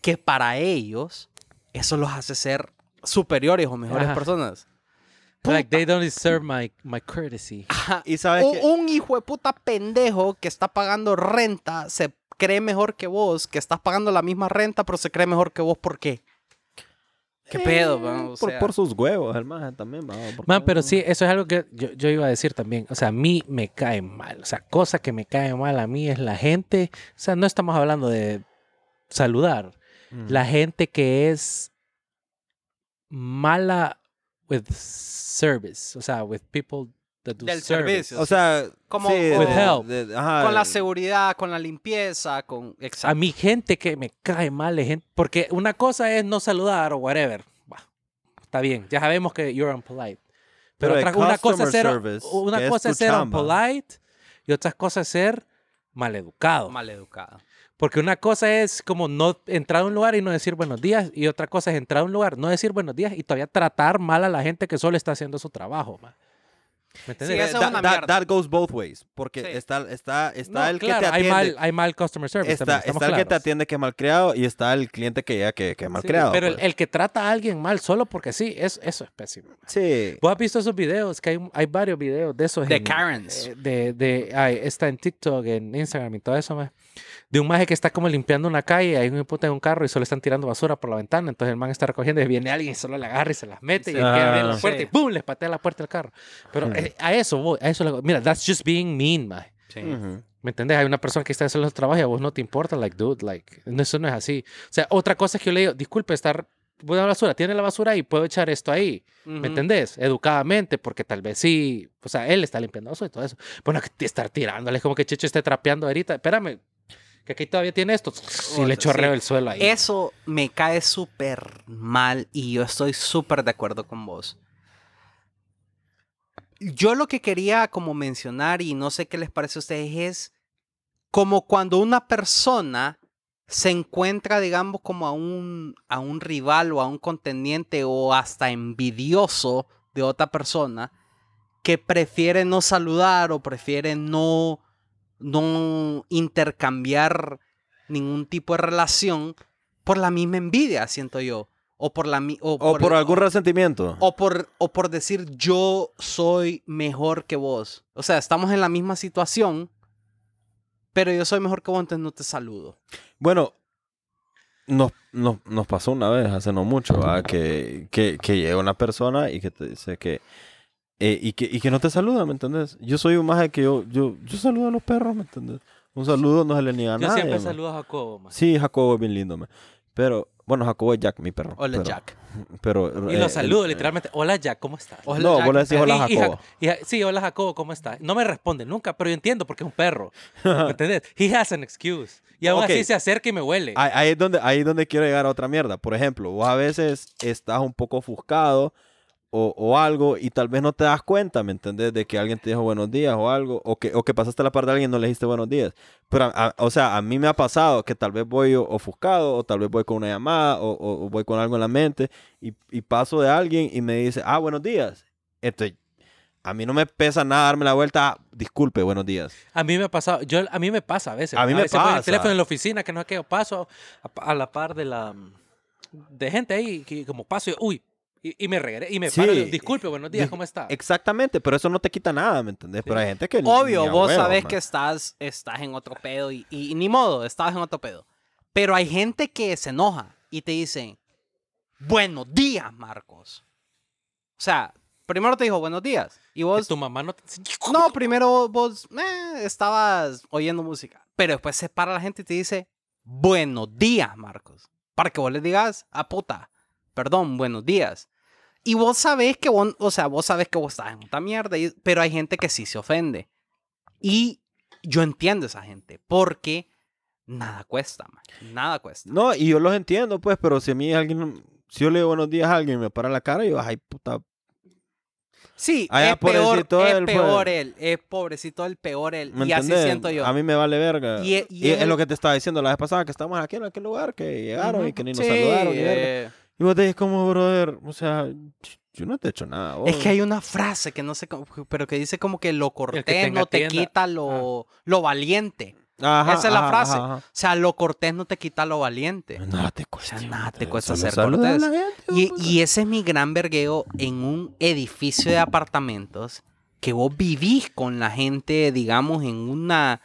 Que para ellos eso los hace ser superiores o mejores Ajá. personas. Like they don't deserve my, my courtesy. Ajá. Y sabes un, que- un hijo de puta pendejo que está pagando renta se cree mejor que vos, que estás pagando la misma renta, pero se cree mejor que vos. ¿Por qué? ¿Qué pedo? man? O Eh, por, sus huevos, maje también, porque- Man, pero sí, eso es algo que yo, yo iba a decir también. O sea, a mí me cae mal. O sea, cosa que me cae mal a mí es la gente. O sea, no estamos hablando de saludar. Ujú. La gente que es mala with service. O sea, with people Del servicio. O sea, Como- sí, With de- help. de- ajá, con la seguridad, con la limpieza, con... A Exacto. mí gente que me cae mal gente... Porque una cosa es no saludar o whatever. Bah, está bien. Ya sabemos que you're unpolite. Pero, Pero otra, una cosa es ser, service, una cosa es ser chamba. unpolite y otra cosa es ser maleducado. Mal educado. Porque una cosa es como no entrar a un lugar y no decir buenos días y otra cosa es entrar a un lugar, no decir buenos días y todavía tratar mal a la gente que solo está haciendo su trabajo. ma. ¿Me entiendes? Sí, eso es That- una mierda. that goes both ways. Porque Sí. está, está, está No, el claro, que te hay atiende. mal, hay mal customer service. está también, está el que te atiende que es malcriado y está el cliente que ya que, que es Sí, malcriado. pero el, pues. el que trata a alguien mal solo porque sí, es, eso es pésimo. Sí. ¿Vos has visto esos videos? Que hay, hay varios videos de esos. De en- Karens. eh, De, de, ay, está en TikTok, en Instagram y todo eso, ma. De un maje que está como limpiando una calle, hay un puta en un carro y solo están tirando basura por la ventana. Entonces el man está recogiendo y viene alguien y solo le agarra y se las mete y quiere abrir la Ah. puerta y. ¡pum! les patea la puerta del carro. Pero Hmm. eh, a eso voy, a eso le- Mira, that's just being mean, maje. Sí. ¿Me entendés? Hay una persona que está haciendo su trabajo y a vos no te importa, like, dude, like, no, eso no es así. O sea, otra cosa es que yo le digo, disculpe, estar, voy a la basura, tiene la basura ahí, puedo echar esto ahí. ¿Me entendés? Educadamente, porque tal vez sí, o sea, él está limpiando eso y todo eso. Bueno, que estar tirándole, es como que Checho esté trapeando ahorita. Espérame, que aquí todavía tiene esto. Y le chorreo sí. el suelo ahí. Eso me cae súper mal y yo estoy súper de acuerdo con vos. Yo lo que quería como mencionar y no sé qué les parece a ustedes es como cuando una persona se encuentra, digamos, como a un, a un rival o a un contendiente o hasta envidioso de otra persona que prefiere no saludar o prefiere no, no intercambiar ningún tipo de relación por la misma envidia, siento yo. O por la O por algún resentimiento. o por, o por decir yo soy mejor que vos. O sea, estamos en la misma situación, pero yo soy mejor que vos, entonces no te saludo. Bueno, nos, nos, nos pasó una vez, hace no mucho, que, que llega una persona y que te dice que, eh, y que, y que no te saluda, ¿me entendés? Yo soy un maje que yo, yo, yo saludo a los perros, ¿me entendés? Un saludo no se le niega a Yo nadie. siempre ma. saludo a Jacobo, ma. Sí, Jacobo es bien lindo, ma. pero, bueno, Jacobo es Jack, mi perro. Hola, pero- Jack. Pero, Y eh, lo el- saludo, literalmente. Hola, Jack, ¿cómo estás? Hola, no, Jack, vos le decís hola, Y- y Jacobo. y Ja- sí, hola Jacobo, ¿cómo estás? No me responde nunca, pero yo entiendo porque es un perro. ¿Me entendés? He has an excuse. Y aún Ok. así se acerca y me huele. Ahí, ahí es donde, ahí es donde quiero llegar a otra mierda. Por ejemplo, vos a veces estás un poco ofuscado o, o algo y tal vez no te das cuenta, ¿me entendés? De que alguien te dijo buenos días o algo, o que, o que pasaste la par de alguien y no le dijiste buenos días. Pero, a- a- o sea, a mí me ha pasado que tal vez voy ofuscado o tal vez voy con una llamada o, o- o voy con algo en la mente y, y paso de alguien y me dice, ah, buenos días. Entonces, a mí no me pesa nada darme la vuelta, ah, disculpe, buenos días. A mí me ha pasado, yo, a mí me pasa a veces. A mí me veces voy en el pasa. teléfono en la oficina, que no es que yo paso a, a la par de la de gente ahí, que como paso y, uy, y, y me regresé, y me Sí, paro disculpe, buenos días, ¿cómo está? Exactamente, pero eso no te quita nada, ¿me entendés? Pero hay gente que... Obvio, ni a vos huevo, sabés man. que estás, estás en otro pedo y, y ni modo, estabas en otro pedo. Pero hay gente que se enoja y te dicen, buenos días, Marcos. O sea, primero te dijo buenos días y vos... tu mamá no te... No, primero vos eh, estabas oyendo música. Pero después se para la gente y te dice, buenos días, Marcos. Para que vos le digas, a puta, perdón, buenos días. Y vos sabés que vos, o sea, vos sabés que vos estás en otra mierda, y- pero hay gente que sí se ofende. Y yo entiendo a esa gente, porque nada cuesta, man. Nada cuesta. No, y yo los entiendo, pues, pero si a mí alguien, si yo le digo buenos días a alguien y me para la cara, yo, ay, puta. Sí, Allá, es peor, pobrecito es él, pues. peor él, es pobrecito el peor él. ¿Me Y así entendés? siento yo. A mí me vale verga. Y Y, e- y es lo que te estaba diciendo la vez pasada, que estamos aquí en aquel lugar, que llegaron y que ni nos Sí, saludaron. ni verga. Y vos te dices, como, brother, o sea, yo no te he hecho nada. Es que hay una frase que no sé cómo, pero que dice como que lo cortés no te tienda. quita lo, lo valiente. Ajá, Esa es la ajá, frase. ajá, ajá. O sea, lo cortés no te quita lo valiente. Nada te O cuesta. sea, nada te cuesta ser cortés. la gente, Y, y ese es mi gran vergueo en un edificio de apartamentos que vos vivís con la gente, digamos, en una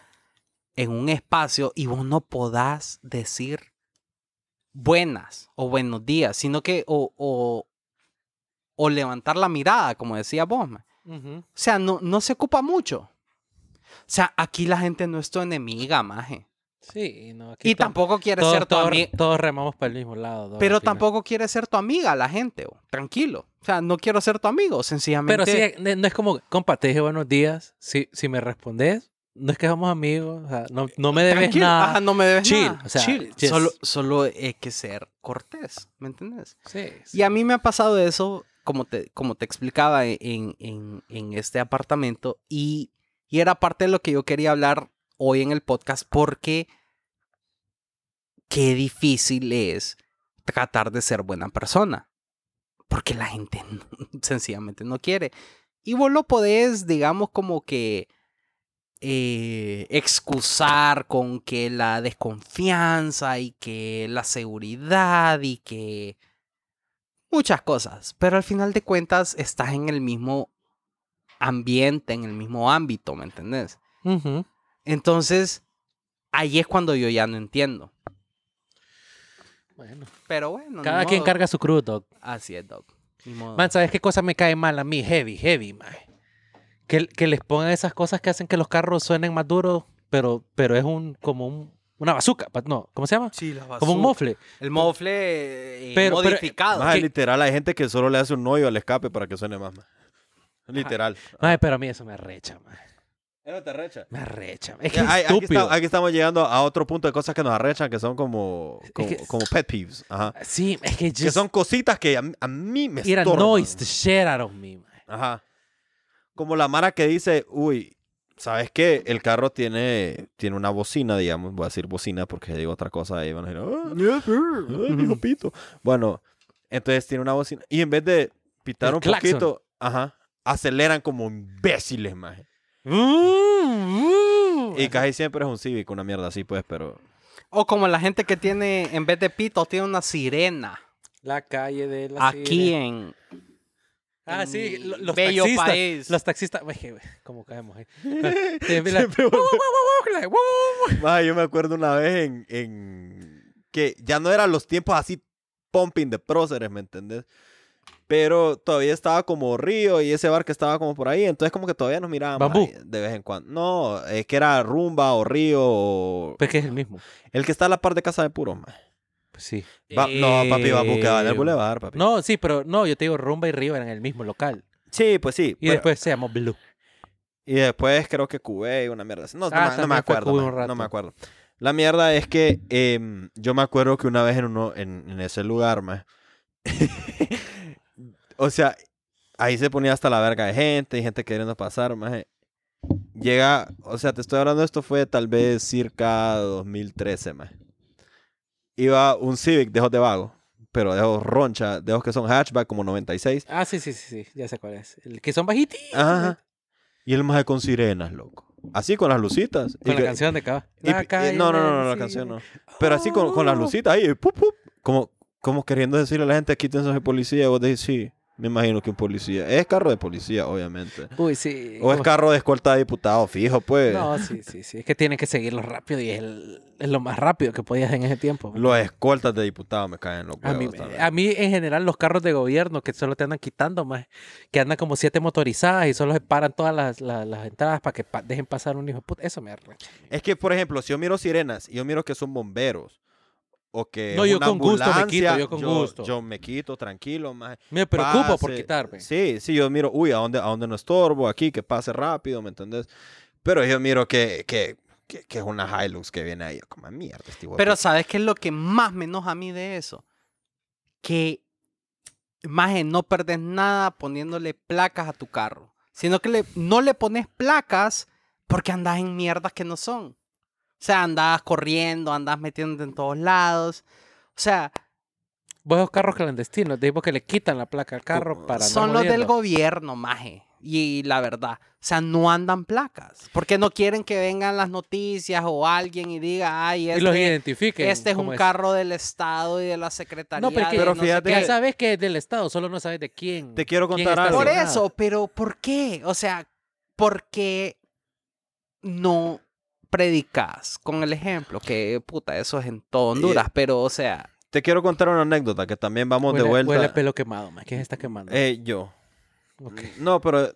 en un espacio y vos no podás decir buenas o buenos días, sino que o, o, o levantar la mirada, como decía vos. O sea, no, no se ocupa mucho. O sea, aquí la gente no es tu enemiga, maje. Sí, no, aquí Y tampoco quiere todos, ser tu amiga. todos remamos para el mismo lado. Pero tampoco quiere ser tu amiga la gente, tranquilo. O sea, no quiero ser tu amigo, sencillamente. Pero sí, no es como, compa, te dije buenos días. Si, si me respondes, no es que somos amigos. O sea, no, no me debes tranquilo, nada. ajá, no me debes Chill, nada. o sea, Chill. Solo, solo hay que ser cortés, ¿me entiendes? Sí, Y a mí me ha pasado eso, como te, como te explicaba, en, en- en este apartamento. Y, y era parte de lo que yo quería hablar hoy en el podcast, porque qué difícil es tratar de ser buena persona. Porque la gente no- sencillamente no quiere. Y vos lo podés, digamos, como que eh, excusar con que la desconfianza y que la seguridad y que muchas cosas. Pero al final de cuentas estás en el mismo ambiente, en el mismo ámbito, ¿me entendés? Entonces, ahí es cuando yo ya no entiendo. Bueno, Pero bueno. cada quien modo. carga su cruz, dog. Así es, Doc. Man, ¿sabes qué cosa me cae mal a mí? Heavy, heavy, man. Que, que les pongan esas cosas que hacen que los carros suenen más duros, pero, pero es un como un, una bazooka. pa- No, ¿cómo se llama? Sí, la Como un mofle. El mofle eh, Pero- pero- modificado. Maje, ¿Qué? literal, hay gente que solo le hace un hoyo al escape para que suene más. maje. Literal. Ay, pero a mí eso me arrecha, man. Eso te arrecha. Me arrecha. Es que Ya, es ay, aquí, estúpido. está- aquí estamos llegando a otro punto de cosas que nos arrechan, que son como, como, que- como pet peeves. Ajá. Sí, es que Que just son cositas que a, mí- a mí me it estorban. annoys the shit out of me, man. Ajá. Como la Mara que dice, uy, ¿sabes qué? El carro tiene, tiene una bocina, digamos. Voy a decir bocina porque digo otra cosa ahí van a decir, "Ah, yes, dijo pito. Bueno, entonces tiene una bocina. Y en vez de pitar El un claxon. poquito, ajá, aceleran como imbéciles, maje. Mm, Y casi siempre es un Civic, una mierda así, pues, pero... O como la gente que tiene, en vez de pito, tiene una sirena. La calle de la Aquí sirena. en. Ah, sí, los bello taxistas. país. Los taxistas. Ay, que- ¿Cómo caemos ahí? Yo me acuerdo una vez en, en... Que ya no eran los tiempos así pumping de próceres, ¿me entendés? Pero todavía estaba como Río y ese bar que estaba como por ahí. Entonces como que todavía nos miraban de vez en cuando. No, es que era Rumba o Río o... Pues que es el mismo. El que está a la par de Casa de Puros, maje. Pues sí. Va- No, papi, va en el Eh, boulevard, papi. No, sí, pero no, yo te digo Rumba y Río eran el mismo local. Sí, pues sí. Y pero- después se llamó Blue. Y después creo que Cubé, una mierda. No, no, Ah, me- no me acuerdo. No me acuerdo. La mierda es que em, yo me acuerdo que una vez en uno, en, en ese lugar, maje, o sea, ahí se ponía hasta la verga de gente y gente queriendo pasar, maje. Llega, o sea, te estoy hablando, esto fue tal vez circa 2013, maje. Iba un Civic de de vago, pero de roncha, de que son hatchback como 96. Ah, sí, sí, sí, sí, ya sé cuál es. El que son bajitos. Ajá. Y el maje con sirenas, loco. Así con las lucitas. Con Y la que- canción de Cava. y- y- no, no, no, no, la canción no. Pero así con, con las lucitas ahí, pup, pup, como, como queriendo decirle a la gente, quítense de policía. Vos decís, sí, me imagino que un policía. Es carro de policía, obviamente. Uy, sí. O es carro de escolta de diputado, fijo, pues. No, sí, sí, sí. Es que tienen que seguirlo rápido y es, el- es lo más rápido que podías en ese tiempo. Los escoltas de diputado me caen los A mí, huevos también. a mí, en general, los carros de gobierno que solo te andan quitando más, que andan como siete motorizadas y solo se paran todas las, las- las entradas para que pa- dejen pasar un hijo de puta. Eso me arrecha. Es que, por ejemplo, si yo miro sirenas y yo miro que son bomberos o que No, yo una con gusto me quito, yo con gusto. Yo me quito, tranquilo, maje. Me preocupo por quitarme. Sí, sí, yo miro, uy, ¿a dónde, a dónde no estorbo? Aquí, que pase rápido, ¿me entendés? Pero yo miro que, que, que, que es una Hilux que viene ahí, como mierda, este Pero puta". ¿sabes qué es lo que más me enoja a mí de eso? Que, más no perdes nada poniéndole placas a tu carro. Sino que le- no le pones placas porque andas en mierdas que no son. O sea, andas corriendo, andas metiéndote en todos lados. O sea, Vos esos carros clandestinos, de tipo que le quitan la placa al carro para son los del gobierno, maje. Y la verdad, o sea, no andan placas. Porque no quieren que vengan las noticias o alguien y diga, ay, y los este, identifiquen. este es un como carro del Estado y de la Secretaría. No, pero, que- de Pero no fíjate qué". Ya sabes que es del Estado, solo no sabes de quién. Te quiero contar algo. Por eso, pero ¿por qué? O sea, ¿por qué no predicas con el ejemplo? Que puta, eso es en todo Honduras, pero o sea, Te quiero contar una anécdota que también vamos Huele, de vuelta. huele pelo quemado, man. ¿Quién está quemando? Eh, yo. Ok. No, pero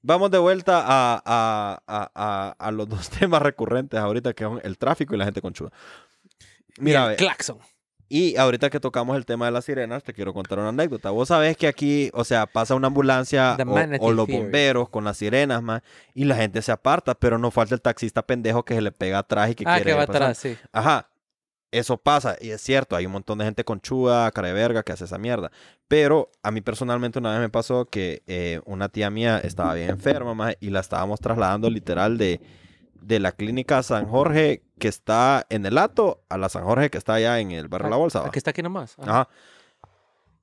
vamos de vuelta a, a- a- a- a los dos temas recurrentes ahorita, que son el tráfico y la gente con chuda. Y Mira, el claxon. Y ahorita que tocamos el tema de las sirenas, te quiero contar una anécdota. Vos sabés que aquí, o sea, pasa una ambulancia o, los bomberos con las sirenas, más, y la gente se aparta, pero no falta el taxista pendejo que se le pega atrás y que Ah, quiere que va pasar. atrás, sí. Ajá. Eso pasa, y es cierto, hay un montón de gente conchuda, cara de verga, que hace esa mierda. Pero a mí personalmente una vez me pasó que eh, una tía mía estaba bien enferma, maje, y la estábamos trasladando literal de, de la clínica San Jorge, que está en el Ato, a la San Jorge, que está allá en el barrio La Bolsa. va. Aquí está aquí nomás. Ah. Ajá.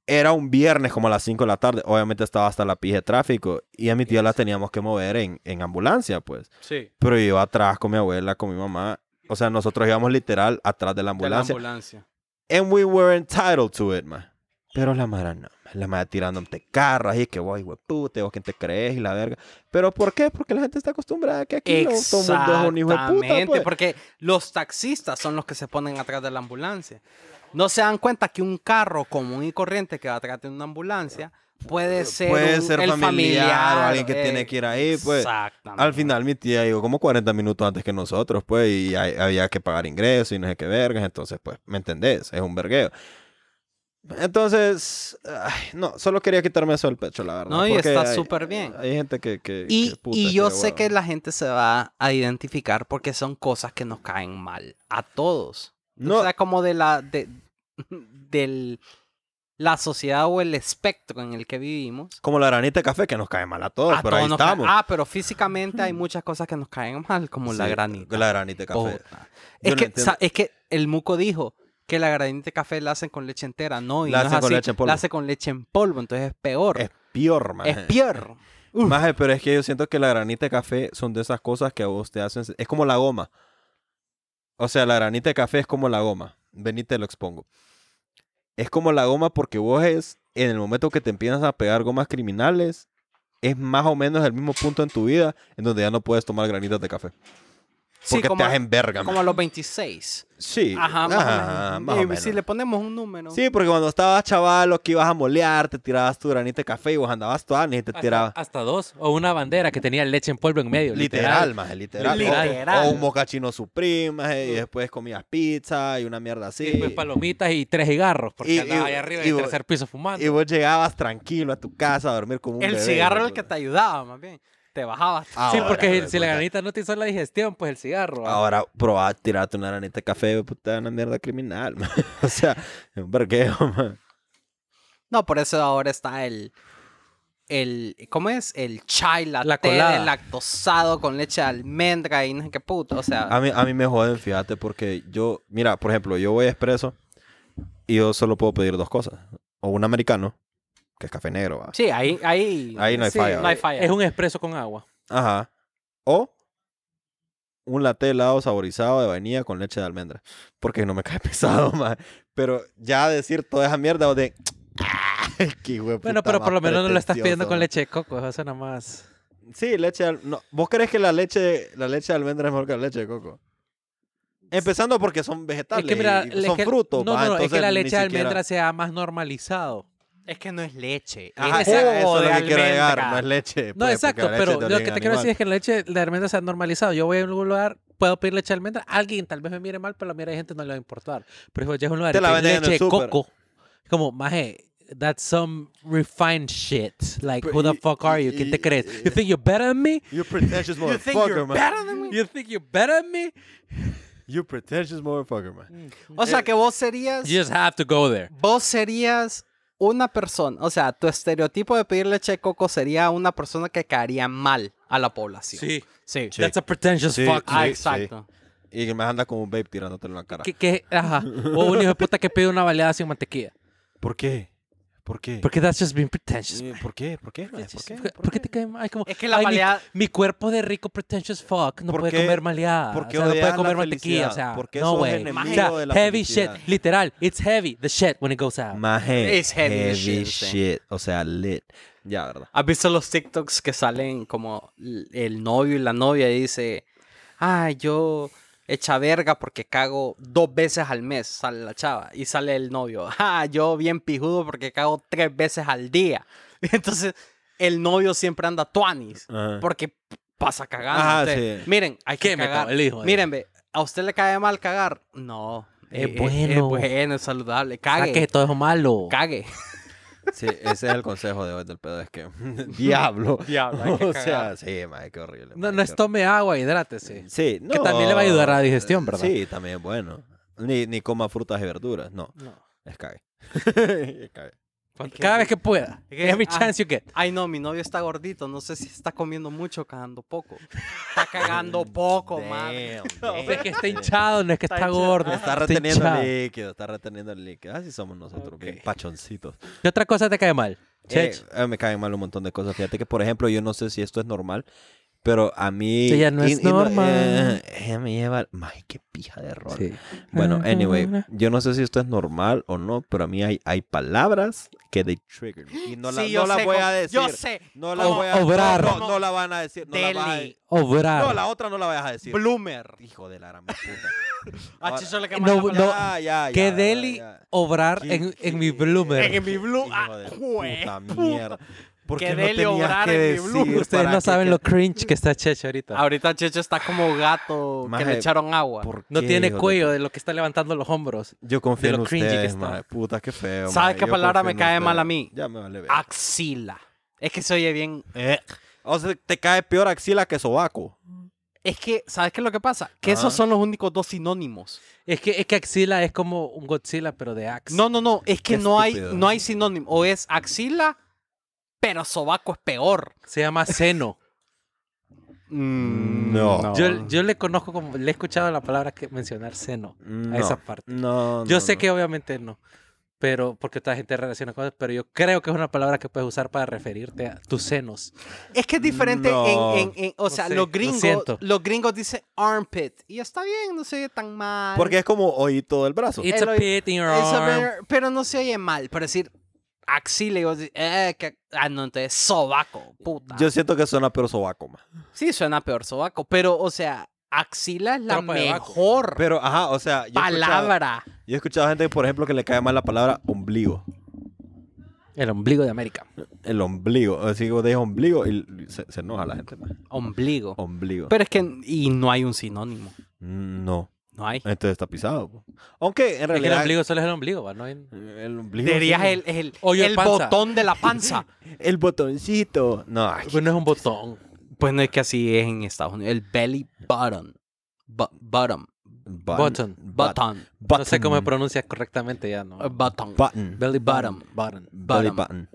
Era un viernes como a las 5 de la tarde. Obviamente estaba hasta la pija de tráfico. Y a mi tía la teníamos que mover en, en ambulancia, pues. sí, Pero yo iba atrás con mi abuela, con mi mamá. O sea, nosotros íbamos literal atrás de la de la ambulancia. ambulancia. And we were entitled to it, man. Pero la mara no. La mara tirándote carros y que vos, puta, vos quién te crees y la verga. ¿Pero por qué? Porque la gente está acostumbrada a que aquí no, todo el mundo es un hijo de puta, Exactamente, pues. porque los taxistas son los que se ponen atrás de la ambulancia. No se dan cuenta que un carro común y corriente que va atrás de una ambulancia puede ser, Puede un- ser el familiar, o alguien que eh, tiene que ir ahí, pues. Exactamente. Al final mi tía llegó como 40 minutos antes que nosotros, pues, y hay- había que pagar ingresos y no sé qué vergas, entonces, pues, ¿me entendés? Es un vergueo. Entonces, ay, no, solo quería quitarme eso del pecho, la verdad. No, y está súper bien. Hay gente que... que- Y, que, puta, y yo que sé que la gente se va a identificar porque son cosas que nos caen mal a todos. No, O sea, como de la de del la sociedad o el espectro en el que vivimos. como la granita de café que nos cae mal a todos, a pero todos ahí estamos. Ah, pero físicamente hay muchas cosas que nos caen mal, como la Sí, granita. La granita de café. Es que, es que el muco dijo que la granita de café la hacen con leche entera, no, y La no es hacen con así, leche en polvo. La hace con leche en polvo, entonces es peor. Es peor, man. Es peor. Uf. Maje, pero es que yo siento que la granita de café son de esas cosas que a vos te hacen... Es como la goma. O sea, la granita de café es como la goma. Vení, te lo expongo. Es como la goma porque vos es... En el momento que te empiezas a pegar gomas criminales, es más o menos el mismo punto en tu vida en donde ya no puedes tomar granitas de café. Sí, Porque como, te hacen verga, como a los 26. Sí. Ajá, más, ajá, o más o menos. Y menos. Si le ponemos un número. Sí, porque cuando estabas chaval, que ibas a molear, te tirabas tu granita de café y vos andabas toda y te tirabas. hasta dos. O una bandera que tenía leche en polvo en medio. Literal, Literal. más literal. Literal. O, o un mocachino supreme, maje, y después comías pizza y una mierda así. Y después palomitas y tres cigarros. Porque Y- andabas y- ahí arriba y en el vos- tercer piso fumando. Y vos llegabas tranquilo a tu casa a dormir como un el bebé, cigarro era el que te ayudaba, más bien. Te bajabas. sí, Ahora, porque si la granita no te hizo la digestión, pues el cigarro. Ahora probá tirarte una granita de café, puta, una mierda criminal, man. O sea, es un vergueo, man. No, por eso ahora está el. el ¿Cómo es? El chai latte La colada. lactosado con leche de almendra y no sé qué puto. O sea, A mí, a mí me joden, fíjate, porque yo, mira, por ejemplo, yo voy a Expreso y yo solo puedo pedir dos cosas. O un americano, que es café negro, ¿va? sí, ahí. Ahí, Ahí no hay Sí, falla. no hay falla. Es un expreso con agua. Ajá. O un latte helado saborizado de vainilla con leche de almendra. Porque no me cae pesado, man. Pero ya decir toda esa mierda o de... Qué Bueno, pero por lo más menos no lo estás pidiendo con leche de coco. Eso nada más. Sí, leche de al- no, ¿Vos crees que la leche, la leche de almendra es mejor que la leche de coco? Empezando porque son vegetales Es que mira, y es son que- frutos. No, no, no, es que entonces la leche de siquiera- almendra sea más normalizado. Es que no es leche. Ajá, es eso jugo es lo que quiero llegar, no es leche. No, pues, exacto, pero es de lo que te quiero decir animal. es que la leche de almendra sea normalizado. Yo voy a algún lugar, puedo pedir leche de almendra. Alguien tal vez me mire mal, pero la mayoría de gente no le va a importar. Pero si llegas a un lugar Te la leche el de coco, es como, maje, that's some refined shit. Like, Pero who the fuck are you? ¿Quién te crees? You think you're better than me? You pretentious You think motherfucker, you're man. better than me? You think you're better than me? You pretentious motherfucker, man. O sea que vos serías. You just have to go there. Vos serías una persona. O sea, tu estereotipo de pedir leche de coco sería una persona que caería mal a la población. Sí. Sí. Sí. That's a pretentious Sí. fuck. Ah, Sí, exacto. Y que me anda como un babe tirándotelo en la cara. Ajá. O un hijo de puta que pide una baleada sin mantequilla. ¿Por qué? ¿Por qué? Porque that's just being pretentious. Eh, man. ¿Por qué? ¿Por qué? ¿Por qué? ¿Por, ¿Por qué te cae mal? Como, Es que la "Ay, mi- maleada- mi, cuerpo de rico pretentious fuck no ¿Por puede qué- comer maleada. por qué o sea, no odias puede la comer mantequilla. O sea, ¿Por qué no, sos güey. enemigo O sea, de la heavy felicidad? shit. Literal. It's heavy. The shit when it goes out. Maje, Es heavy the shit, sí. O sea, lit. Ya, ¿verdad? ¿Has visto los TikToks que salen como l- el novio y la novia y dice, ay, yo echa verga porque cago dos veces al mes, sale la chava. Y sale el novio, ah, yo bien pijudo porque cago tres veces al día. Entonces, el novio siempre anda tuanis Ajá. porque pasa cagando. Ajá, sí. Miren, hay que ¿Qué me cagar. hijo? Miren, ve, ¿a usted le cae mal cagar? No. Es eh, eh, bueno. Es bueno, es saludable. Cague. Saque todo eso malo. Cague. Sí, ese es el consejo de hoy del pedo. Es que, diablo. Diablo, hay que o sea, cagar. sí, maje, qué horrible. No, no qué es tome agua, hidrátese. Sí, no. Que también le va a ayudar a la digestión, ¿verdad? Sí, también es bueno. Ni, ni coma frutas y verduras, no. No. Es cague. Es cague. Que- Cada vez que pueda. que- Every ah. chance you get. Ay, no, mi novio está gordito. No sé si está comiendo mucho o cagando poco. Está cagando poco, madre. Damn, No es que está hinchado, no es que Está está, gordo. Está reteniendo hinchado. el líquido, está reteniendo el líquido. Así somos nosotros, bien Ok. pachoncitos. ¿Qué otra cosa te cae mal? Eh, eh, me caen mal un montón de cosas. Fíjate que, por ejemplo, yo no sé si esto es normal, pero a mí... Sí, ya no es normal. eh, ella me lleva... Ay, qué pija de error. Sí. Bueno, anyway, yo no sé si esto es normal o no, pero a mí hay, hay palabras que they trigger me. Y no, la- Sí, no yo las sé voy a decir. Yo sé. No la Como voy a obrar. No, no, no la van a decir. No, la a-. Obrar. no, la otra no la vayas a decir. Bloomer. Hijo de la gran puta. Ahora- quema No, la no. Ya, ya, que ya, deli ya. obrar ¿Qué- en, qué- en mi bloomer. En mi. Hijo Ah, puta mierda. ¿Por Que no dele tenías obrar que en mi blue. decir Ustedes no que- saben que- lo cringe que está Checho ahorita. Ahorita Checho está como gato que Maje, le echaron agua. ¿Por no tiene cuello de lo que está levantando los hombros. Yo confío de en lo que ustedes, está. mae. Puta, qué feo. ¿Sabes qué Yo palabra me en cae mal a mí? Ya me vale ver. Axila. Es que se oye bien. eh. O sea, te cae peor axila que sobaco. Es que, ¿sabes qué es lo que pasa? Que Ajá. esos son los únicos dos sinónimos. Es que, es que axila es como un Godzilla, pero de axe. No, no, no. Es que Qué no hay, no hay sinónimo. O es axila, pero sobaco es peor. Se llama seno. Mm, No. Yo, yo le conozco como, le he escuchado la palabra que mencionar seno No, a esa parte. No, Yo no, sé no. que obviamente no. Pero porque toda gente relaciona cosas, pero yo creo que es una palabra que puedes usar para referirte a tus senos. Es que es diferente No. en, en- en- o No sea, sé, los lo gringos, siento. los gringos dicen armpit. Y está bien, no se oye tan mal. Porque es como oído del brazo. It's El a oí- pit in your arm. pero, pero no se oye mal. Pero decir axila y vos decís, eh, que- ah, no, entonces sobaco, puta. Yo siento que suena peor sobaco, ma. Sí, suena peor sobaco, pero, o sea, axila es la Tropa de vaco. mejor Pero, ajá, o sea, yo he escuchado- palabra. Yo he escuchado gente, por ejemplo, que le cae mal la palabra ombligo. El ombligo de América. El ombligo. Así que vos dices ombligo y se, se enoja la gente. ma. Ombligo. Ombligo. Pero es que, y no hay un sinónimo. No. No hay. Entonces está pisado. po. Aunque en Es que el realidad. ombligo solo es el ombligo, ¿va? No hay- El ombligo. Dirías sí. el, el, Hoyo de el panza. botón de la panza. El botoncito. No, ay, Pues no es un botón. pues no es que así es en Estados Unidos. El belly button. Bu- bottom. button. Button. Button. No sé cómo se Button. pronuncia correctamente ya, ¿no? Button. Button. Belly bottom. Bottom. Belly button.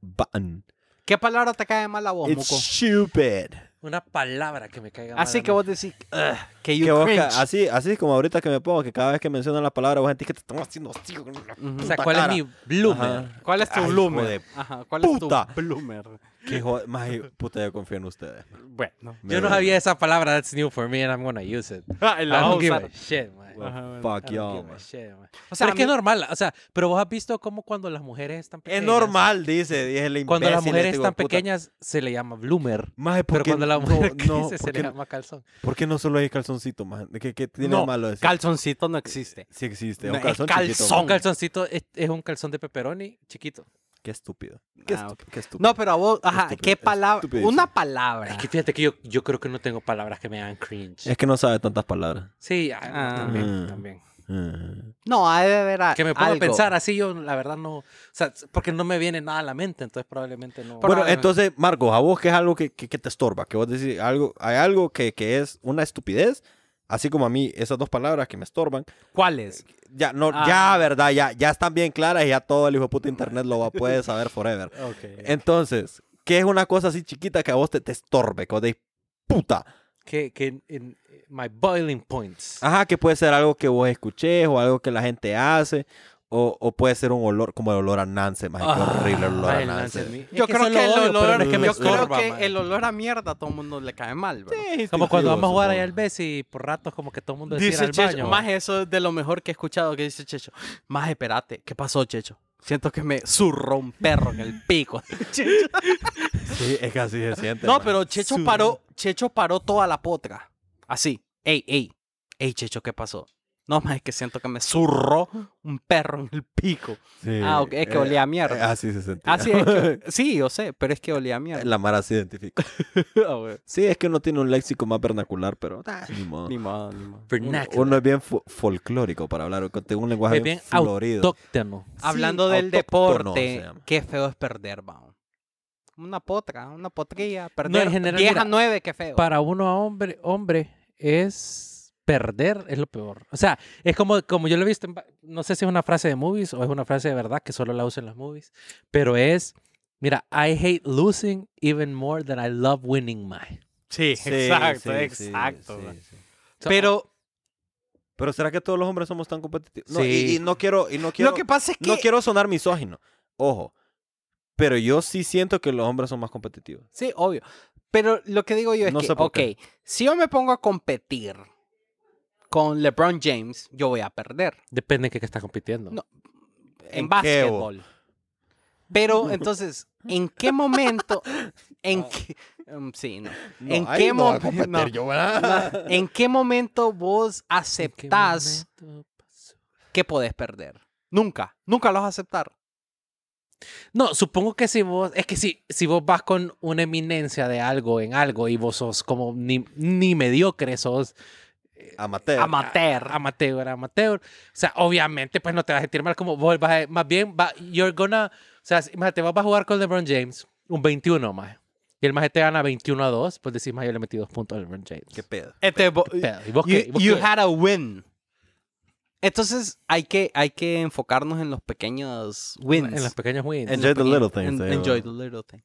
Button. ¿Qué palabra te cae mal a vos, It's Muco? stupid. Una palabra que me caiga mal. Así que vos decís "Ugh", que you Que vos ca- cringe. así, así como ahorita que me pongo, que cada vez que mencionan la palabra, vos sentís que te están haciendo así. con la Ujú. O sea, puta ¿cuál cara. es mi bloomer? Ajá. ¿Cuál es tu Ay, bloomer? hijo de Ajá, ¿cuál puta. es tu bloomer? Que joder, maje, puta, yo confío en ustedes. Bueno. Me Yo no sabía esa palabra. That's new for me and I'm gonna use it. Ah, I don't give a shit, man. Well, Ajá, bueno. fuck y'all, man. shit, man. O sea, Pero es que es mí- normal. O sea, pero vos has visto cómo cuando las mujeres están pequeñas. Es normal, dice. Dije el Cuando las mujeres este, están puta. pequeñas se le llama bloomer. Maje, ¿por Pero qué cuando la no- mujer no, crece se ¿por le qué- llama calzón. ¿Por qué no solo hay calzoncito, maje? ¿Qué, qué tiene No, malo decir? Calzoncito no existe. Sí existe. No, un es calzón calzón. chiquito, Un calzoncito es, es un calzón de pepperoni chiquito. Qué estúpido. Qué, Ah, estúpido. qué estúpido. No, pero a vos, ajá, Estúpido, ¿qué palabra? Una palabra. Es que fíjate que yo, yo creo que no tengo palabras que me hagan cringe. Es que no sabe tantas palabras. Sí, ah, Ah. también, Mm. también. Mm. No, ha de haber a- Que me pongo a pensar así, yo la verdad no. O sea, porque no me viene nada a la mente, entonces probablemente no. Bueno, entonces, Marcos, a vos, ¿qué es algo que, que- que te estorba? Que vos decís, algo, hay algo que, que es una estupidez, así como a mí, esas dos palabras que me estorban. ¿Cuáles? Ya, no, Ah. ya, ¿verdad? Ya, ya están bien claras y ya todo el hijo de puta internet lo va a poder saber forever. Entonces, ¿qué es una cosa así chiquita que a vos te, te estorbe? Que decís, puta. Que, que en- my boiling points. Ajá, que puede ser algo que vos escuches o algo que la gente hace O, o puede ser un olor, como el olor a Nance, más Ah, horrible el olor a Nance. Yo que creo que el odio, olor, no es que me yo creo estorba, que man. el olor a mierda a todo el mundo le cae mal, bro. Como cuando vamos a jugar allá al Bessi y por ratos como que todo el mundo decía Dice al Checho, baño. más eso es de lo mejor que he escuchado que dice Checho. Más espérate, ¿qué pasó, Checho? Siento que me zurró un perro en el pico. Sí, es que así se siente. no, man. pero Checho paró, Checho paró toda la potra. Así. Ey, ey. Ey, Checho, ¿qué pasó? No, más es que siento que me zurró un perro en el pico. Sí, Ah, ok, es que eh, olía a mierda. eh, así se sentía. Así es que, sí, yo sé, pero es que olía a mierda. La Mara se identifica. Sí, es que uno tiene un léxico más vernacular, pero ah, ni modo. Ni modo, ni modo. Uno, Vernacular. uno es bien fo- folclórico para hablar, tiene un lenguaje es bien bien florido. autóctono. Hablando del autóctono deporte, qué feo es perder, vamos. Una potra, una potrilla, No, perder en general, 10 mira, a 9, qué feo. Para uno a hombre, hombre es perder es lo peor. O sea, es como, como yo lo he visto, en no sé si es una frase de movies o es una frase de verdad que solo la uso en las movies, pero es, mira, I hate losing even more than I love winning my. Sí, Sí, exacto, sí, exacto. sí, man. sí. Pero Pero ¿será que todos los hombres somos tan competitivos? No, Sí. y, y no quiero, y no quiero, lo que pasa es que... no quiero sonar misógino. Ojo. Pero yo sí siento que los hombres son más competitivos. Sí, obvio. Pero lo que digo yo es No que, sé por ok, qué. si yo me pongo a competir con LeBron James, yo voy a perder Depende de qué, qué estás compitiendo. No. ¿En en básquetbol. Pero entonces, ¿en qué momento? En qué, um, sí, no. ¿En qué mo- yo. ¿En qué momento vos ¿En qué aceptás momento que podés perder? Nunca, nunca lo vas a aceptar. No, supongo que si vos, es que si, si vos vas con una eminencia de algo en algo y vos sos como ni, ni mediocre, sos Amateur. Amateur. amateur, amateur. O sea, obviamente, pues no te vas a sentir mal como vos vas a- más bien, va, you're gonna, o sea, imagínate, vas a jugar con LeBron James, un 21 más. Y el más te gana 21 a 2, pues decís, más yo le metí dos puntos a LeBron James. ¿Qué pedo? Este, vo- pedo? ¿Y vos you, qué? ¿Y vos you had a win. Entonces hay que, hay que enfocarnos en los pequeños wins. En los pequeños wins. Enjoy the little things. eh, enjoy the little things.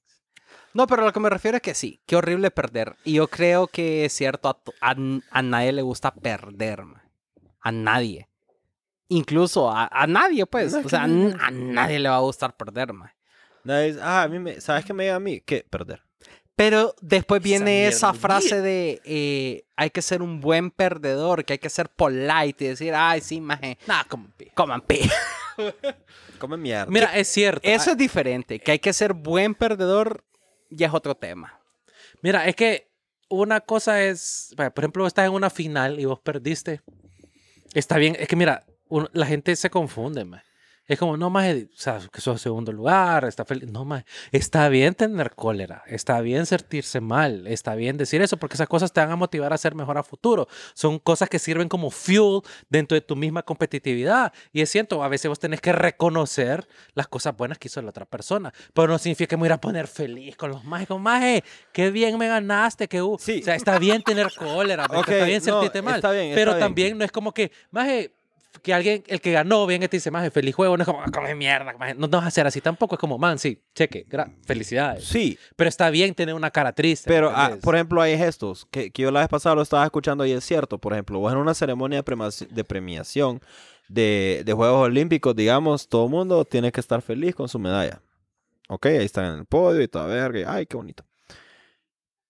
No, pero lo que me refiero es que sí, qué horrible perder. Y yo creo que es cierto, a, a, a nadie le gusta perder, man. A nadie. Incluso a, a nadie, pues. No, O que sea, a, no- a nadie le va a gustar perder, man. Nadie ah, a mí me, ¿sabes qué me llega a mí? ¿Qué? Perder. Pero después viene esa, frase de eh, hay que ser un buen perdedor, que hay que ser polite y decir, ay, sí, maje, Nah, como pi- coman pi. Come mierda. Mira, es cierto. Eso es diferente, que hay que ser buen perdedor ya es otro tema. Mira, es que una cosa es, por ejemplo, estás en una final y vos perdiste. Está bien, es que mira, la gente se confunde, man. Es como, no más, o sea, que sos segundo lugar, está feliz. No más, está bien tener cólera, está bien sentirse mal, está bien decir eso, porque esas cosas te van a motivar a ser mejor a futuro. Son cosas que sirven como fuel dentro de tu misma competitividad. Y es cierto, a veces vos tenés que reconocer las cosas buenas que hizo la otra persona. Pero no significa que me voy a poner feliz con los mágicos. Maje, qué bien me ganaste. Que, uh". Sí. O sea, está bien tener cólera, ¿me Ok, está bien no, sentirte mal. está bien, pero bien. también no es como que, maje, que alguien, el que ganó, bien, te dice, maje, feliz juego. No es como, "Ah, come mierda. maje". No, no vas a hacer así tampoco. Es como, man, sí, cheque, felicidades. Sí, Pero está bien tener una cara triste. ¿me pero ah, por ejemplo hay gestos que, que yo la vez pasada lo estaba escuchando y es cierto. Por ejemplo, vos en una ceremonia de, premiación de, de Juegos Olímpicos, digamos, todo el mundo tiene que estar feliz con su medalla. Ok, ahí están en el podio y toda verga. y, Ay, qué bonito.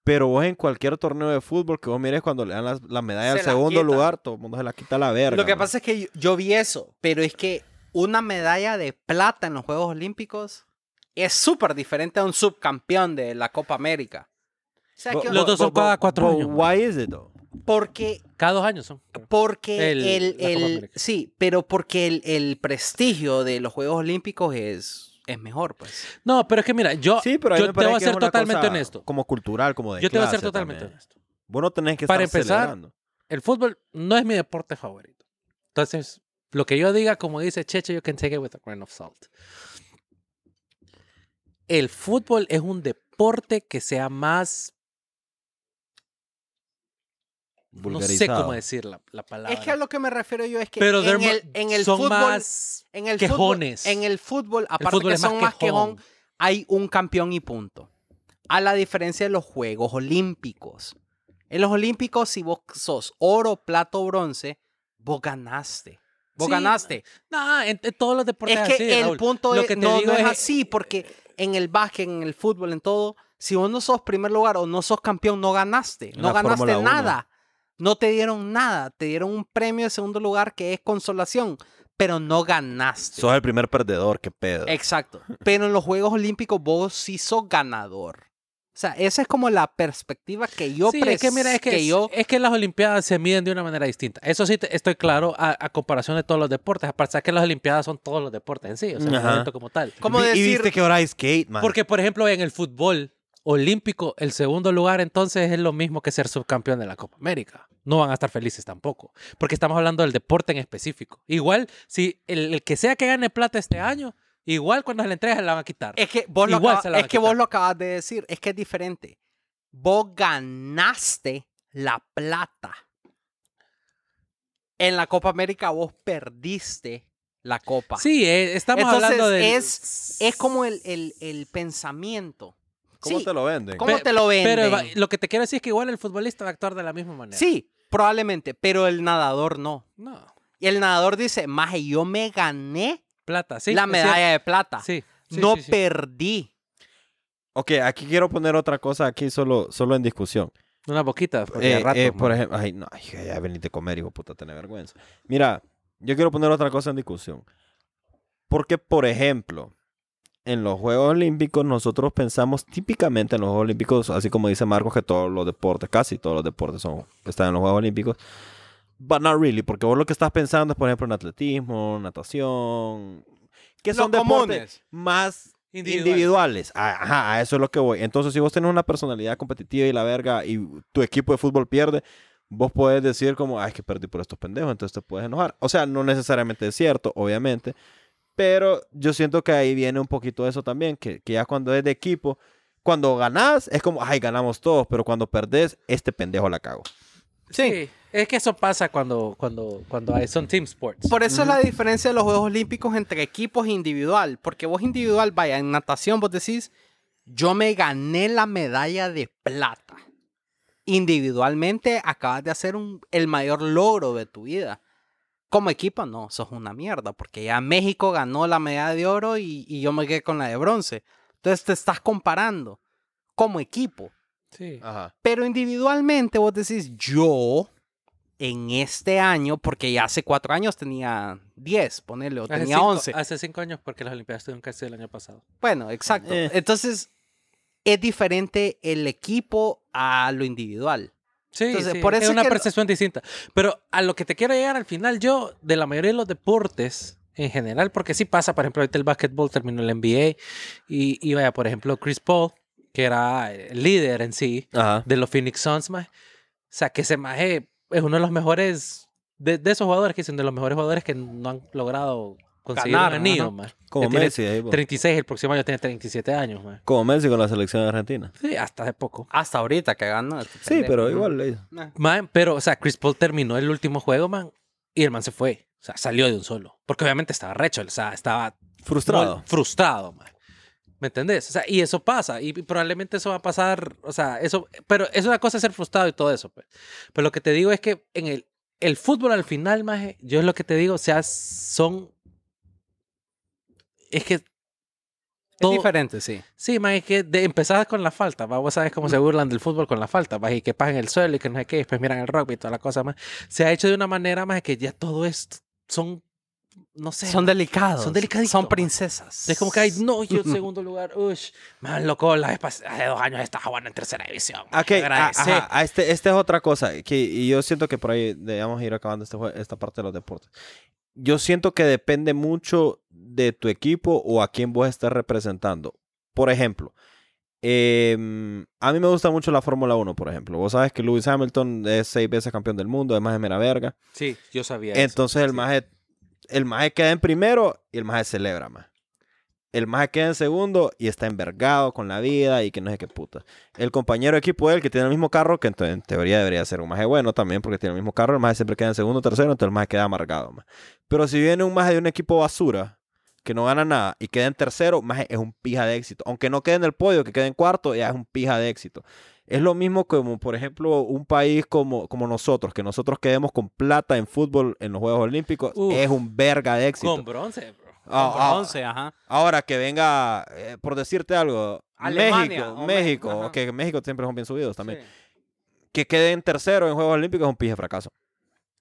Pero vos en cualquier torneo de fútbol que vos mires cuando le dan las- la medalla Se al la segundo lugar, todo el mundo se la quita a la verga. Lo que man. pasa es que yo, yo vi eso, pero es que una medalla de plata en los Juegos Olímpicos es súper diferente a un subcampeón de la Copa América. O sea, But- que- Los dos son cada cuatro but años. Why is it though? porque Cada dos años son. Porque El- el, la el- sí, pero porque el, el prestigio de los Juegos Olímpicos es, es mejor, pues. No, pero es que mira, yo, Sí, pero yo te voy a ser totalmente honesto. Como cultural, como de Yo te voy a ser totalmente también. honesto. Vos no tenés que Para estar empezar, celebrando. el fútbol no es mi deporte favorito. Entonces, lo que yo diga, como dice Cheche, you can take it with a grain of salt. El fútbol es un deporte que sea más. No sé cómo decir la, la palabra. Es que a lo que me refiero yo es que Pero en el, en el son fútbol, más en el quejones. fútbol, en el fútbol, aparte fútbol que son más quejón, quejón. hay un campeón y punto. A la diferencia de los Juegos Olímpicos. En los Olímpicos, si vos sos oro, plato, bronce, vos ganaste. Vos Sí, ganaste. No, en, en todos los deportes Es que así, el Raúl. punto Lo es, que te no, digo no es es- así, porque en el básquet, en el fútbol, en todo, si vos no sos primer lugar o no sos campeón, no ganaste. No ganaste Fórmula nada. No te dieron nada. Te dieron un premio de segundo lugar que es consolación, pero no ganaste. Sos el primer perdedor, qué pedo. Exacto. Pero en los Juegos Olímpicos vos sí sos ganador. O sea, esa es como la perspectiva que yo sí, es que mira, es que, es, yo es que las Olimpiadas se miden de una manera distinta. Eso sí te- estoy claro a, a comparación de todos los deportes. Aparte de que las Olimpiadas son todos los deportes en sí, o sea, el evento como tal. como Vi- Y decir viste que ahora hay skate, man. Porque, por ejemplo, en el fútbol olímpico, el segundo lugar entonces es lo mismo que ser subcampeón de la Copa América. No van a estar felices tampoco, porque estamos hablando del deporte en específico. Igual, si el, el que sea que gane plata este año, igual cuando se le entregue se la van a quitar. Es que vos, lo, acaba- es que vos lo acabas de decir, es que es diferente. Vos ganaste la plata. En la Copa América vos perdiste la copa. Sí, eh, estamos Entonces, hablando de... es, es como el, el- el pensamiento. ¿Cómo Sí, te lo venden? ¿Cómo Pe- te lo venden? Pero lo que te quiero decir es que igual el futbolista va a actuar de la misma manera. Sí, probablemente, pero el nadador no. No, Y el nadador dice, maje, yo me gané plata, sí. la medalla de plata. Sí. sí, no sí, sí. perdí. Ok, aquí quiero poner otra cosa aquí solo, solo en discusión. Una boquita, porque Eh, rato, eh, por ejemplo, ay, no, ay, ya veniste a comer, hijo puta, tener vergüenza. Mira, yo quiero poner otra cosa en discusión. Porque, por ejemplo, en los Juegos Olímpicos nosotros pensamos típicamente en los Juegos Olímpicos, así como dice Marcos, que todos los deportes, casi todos los deportes son, están en los Juegos Olímpicos. But not really, porque vos lo que estás pensando es, por ejemplo, en atletismo, natación, que Los son deportes comunes. más Individual. individuales. A- Ajá, a eso es lo que voy. Entonces, si vos tenés una personalidad competitiva y la verga y tu equipo de fútbol pierde, vos podés decir como, ay, que perdí por estos pendejos, entonces te puedes enojar. O sea, no necesariamente es cierto, obviamente, pero yo siento que ahí viene un poquito eso también, que, que ya cuando es de equipo, cuando ganás es como, ay, ganamos todos, pero cuando perdés, este pendejo la cago. Sí. Es que eso pasa cuando, cuando, cuando hay, son team sports. Por eso es la diferencia de los Juegos Olímpicos entre equipos e individual. Porque vos individual, vaya, en natación vos decís, yo me gané la medalla de plata. Individualmente acabas de hacer un- el mayor logro de tu vida. Como equipo, no, sos una mierda. Porque ya México ganó la medalla de oro y, y yo me quedé con la de bronce. Entonces te estás comparando como equipo. Sí. Ajá. Pero individualmente vos decís, yo en este año, porque ya hace cuatro años tenía 10, ponerle, o Hace tenía cinco- 11. Hace cinco años porque las Olimpiadas estuvieron casi el año pasado. Bueno, exacto. Eh. Entonces, es diferente el equipo a lo individual. Sí, Entonces, sí, por eso es una que percepción distinta. Pero a lo que te quiero llegar al final, yo, de la mayoría de los deportes en general, porque sí pasa, por ejemplo, ahorita el básquetbol terminó el NBA y, y vaya, por ejemplo, Chris Paul, que era el líder en sí Ajá. de los Phoenix Suns, maje. o sea, que ese maje es uno de los mejores, de, de esos jugadores que son de los mejores jugadores que no han logrado conseguir Ganar, un anillo, maje. Como tiene Messi, ahí, vos. 36, el próximo año tiene 37 años, maje. como Messi con la selección de Argentina. Sí, hasta hace poco. Hasta ahorita que ganó. este Sí, pendejo, pero igual. eh, Eh. Man, pero, o sea, Chris Paul terminó el último juego, man, y el man se fue. O sea, salió de un solo. Porque obviamente estaba recho, o sea, estaba Frustrado. frustrado, man. ¿Me entendés? O sea, y eso pasa, y probablemente eso va a pasar, o sea, eso, pero es una cosa ser frustrado y todo eso, pues. Pero lo que te digo es que en el, el fútbol al final, maje, yo es lo que te digo, o sea, son, es que Es todo- diferente, sí. Sí, más es que de, empezás con la falta, ¿va? vos sabes cómo se burlan del fútbol con la falta, ¿va? y que pasan el suelo y que no sé qué, después miran el rugby y toda la cosa más. Se ha hecho de una manera más que ya todo esto son, no sé, Son delicados. Son delicaditos, Son princesas. es como que hay, no, yo en segundo lugar, ush, man, loco, la hace dos años estaba jugando en tercera división. Ok, ajá, a este, esta es otra cosa, que, y yo siento que por ahí debemos ir acabando este esta parte de los deportes. Yo siento que depende mucho de tu equipo o a quién vos estás representando. Por ejemplo, em, a mí me gusta mucho la Fórmula 1, por ejemplo. Vos sabes que Lewis Hamilton es seis veces campeón del mundo, además de mera verga. Sí, yo sabía eso. Entonces el sí. maje, el maje queda en primero y el maje celebra más. El maje queda en segundo y está envergado con la vida y que no sé qué puta. El compañero de equipo de él que tiene el mismo carro, que en, te- en teoría debería ser un maje bueno también porque tiene el mismo carro, el maje siempre queda en segundo, tercero, entonces el maje queda amargado. más. Pero si viene un maje de un equipo basura que no gana nada y queda en tercero, maje es un pija de éxito. Aunque no quede en el podio, que quede en cuarto, ya es un pija de éxito. Es lo mismo como, por ejemplo, un país como, como nosotros, que nosotros quedemos con plata en fútbol en los Juegos Olímpicos, Uf. es un verga de éxito. Con bronce, bro. Ah, ah, ajá. ahora que venga, eh, por decirte algo, Alemania México, México, ajá. que México siempre son bien subidos también. Sí. Que quede en tercero en Juegos Olímpicos es un pije fracaso.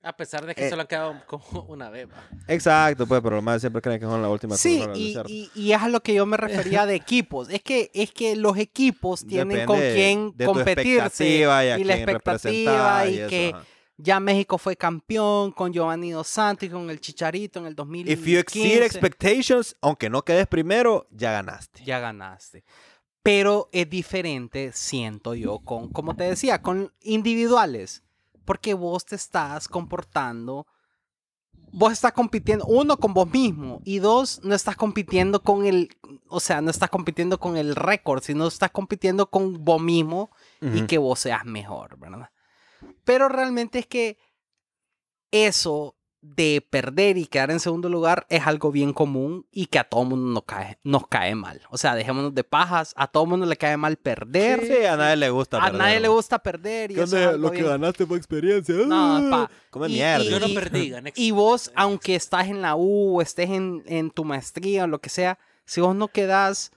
A pesar de que Eh. solo han quedado como una vez. va. Exacto, pues, pero los más siempre creen que son la última Sí, y, y, y es a lo que yo me refería de equipos. Es que, es que los equipos tienen Depende con quién de competirse. y, a y la expectativa y eso, que ajá. Ya México fue campeón con Giovanni Dos Santos y con el Chicharito en el 2015. If you exceed expectations, aunque no quedes primero, ya ganaste. ya ganaste. Pero es diferente, siento yo, con, como te decía, con individuales. Porque vos te estás comportando, vos estás compitiendo, uno, con vos mismo, y dos, no estás compitiendo con el, o sea, no estás compitiendo con el récord, sino estás compitiendo con vos mismo y Ujú. que vos seas mejor, ¿verdad? Pero realmente es que eso de perder y quedar en segundo lugar es algo bien común y que a todo mundo nos cae, nos cae mal. O sea, dejémonos de pajas, a todo mundo le cae mal perder. Sí, a nadie le gusta a perder, nadie le gusta perder. Y ¿Qué eso es Lo que bien- ganaste fue experiencia. No, pa. Come Y- mierda. y- Yo no perdí, gané. Y vos, aunque estás en la U o estés en, en tu maestría o lo que sea, si vos no quedás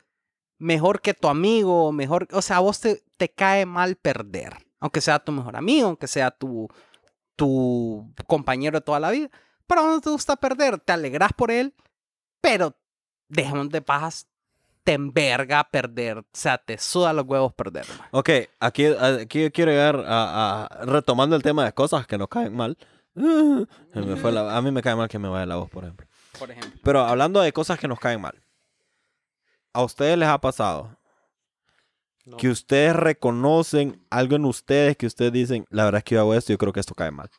mejor que tu amigo, o mejor, o sea, a vos te, te cae mal perder. Aunque sea tu mejor amigo, aunque sea tu, tu compañero de toda la vida. Pero no te gusta perder, te alegras por él, pero dejemos de pajas, te enverga perder. O sea, te suda los huevos perder. man. Ok, aquí, aquí quiero llegar a, a- retomando el tema de cosas que nos caen mal. Se me fue la- a mí me cae mal que me vaya la voz, por ejemplo. Por ejemplo. Pero hablando de cosas que nos caen mal. ¿A ustedes les ha pasado No. que ustedes reconocen algo en ustedes que ustedes dicen, la verdad es que yo hago esto y yo creo que esto cae mal?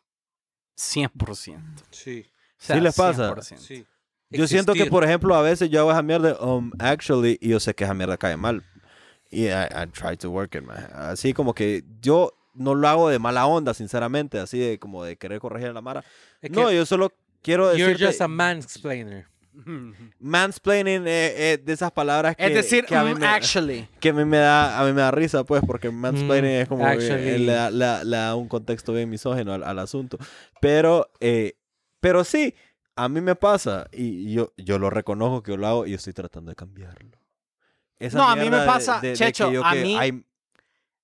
100%. Sí, O sea, ¿Sí les pasa? 100%. sí. Yo siento que, Existir. por ejemplo, a veces yo hago esa mierda, um, actually, y yo sé que esa mierda cae mal. Y I, I try to work it, man. Así como que yo no lo hago de mala onda, sinceramente, así de como de querer corregir a la mara. Es No, yo solo quiero you're decir just a mansplainer. Mansplaining eh, eh, de esas palabras que, es decir, que a, mí mm, me, actually. que a mí me da a mí me da risa, pues, porque mansplaining Mm, es como que, eh, le, da- le da- le da un contexto bien misógino al, al asunto. Pero, eh, pero sí, a mí me pasa y yo, yo lo reconozco que yo lo hago y yo estoy tratando de cambiarlo. Esa No, a mí me de- pasa, de, de Checho, que yo a que mí I'm,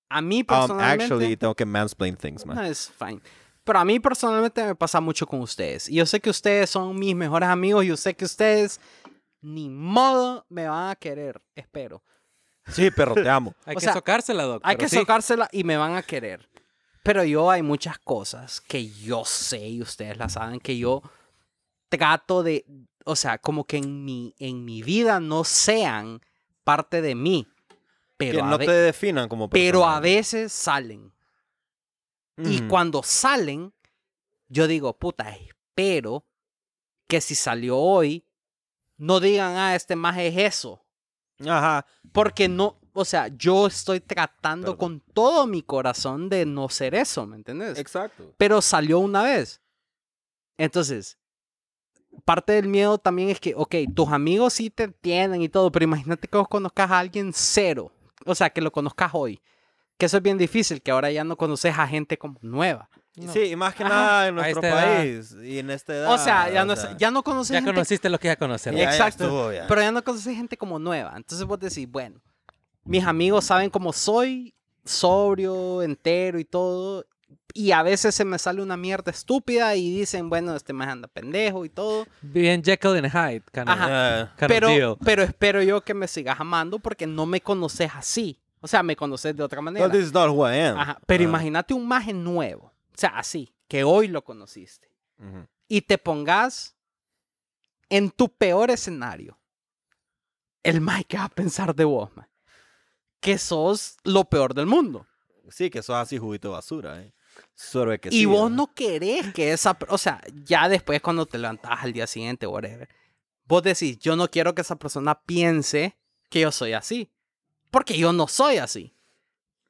A mí um, personalmente... actually tengo que mansplain things, man. No, es fine. Pero a mí personalmente me pasa mucho con ustedes. Y yo sé que ustedes son mis mejores amigos. Y yo sé que ustedes ni modo me van a querer. Espero. Sí, pero te amo. Hay O que sea, socársela, Doc. Hay que sí. socársela y me van a querer. Pero yo hay muchas cosas que yo sé y ustedes las saben que yo trato de, o sea, como que en mi, en mi vida no sean parte de mí. Pero, que no ve- te definan como pero a persona. veces salen. Y cuando salen, yo digo, puta, espero que si salió hoy, no digan, ah, este más es eso. Ajá. Porque no, o sea, yo estoy tratando Perdón. con todo mi corazón de no ser eso, ¿me entiendes? Exacto. Pero salió una vez. Entonces, parte del miedo también es que, ok, tus amigos sí te entienden y todo, pero imagínate que vos conozcas a alguien cero. O sea, que lo conozcas hoy. Que eso es bien difícil, que ahora ya no conoces a gente como nueva. No. Sí, y más que Ajá. nada en nuestro esta edad. país y en esta edad. O sea, ya no, o sea, ya no conoces Ya gente conociste lo que ya conocer. ya- ya Exacto. estuvo, ya. Pero ya no conoces gente como nueva. Entonces vos decís, bueno, mis amigos saben cómo soy, sobrio, entero y todo. Y a veces se me sale una mierda estúpida y dicen, bueno, este más anda pendejo y todo. Bien Jekyll and Hyde, kind of, Ajá. Eh, kind of Pero, deal. pero espero yo que me sigas amando porque no me conoces así. O sea, me conoces de otra manera. no, this is not who I am. Ajá. Pero Ah. imagínate un maje nuevo. O sea, así, que hoy lo conociste. Ujú. y te pongas en tu peor escenario, el Mike que va a pensar de vos, man? que sos lo peor del mundo. Sí, que sos así juguito de basura, ¿eh? Que y sí, vos ¿no? no querés que esa, o sea, ya después cuando te levantás al día siguiente, whatever, vos decís, yo no quiero que esa persona piense que yo soy así, porque yo no soy así.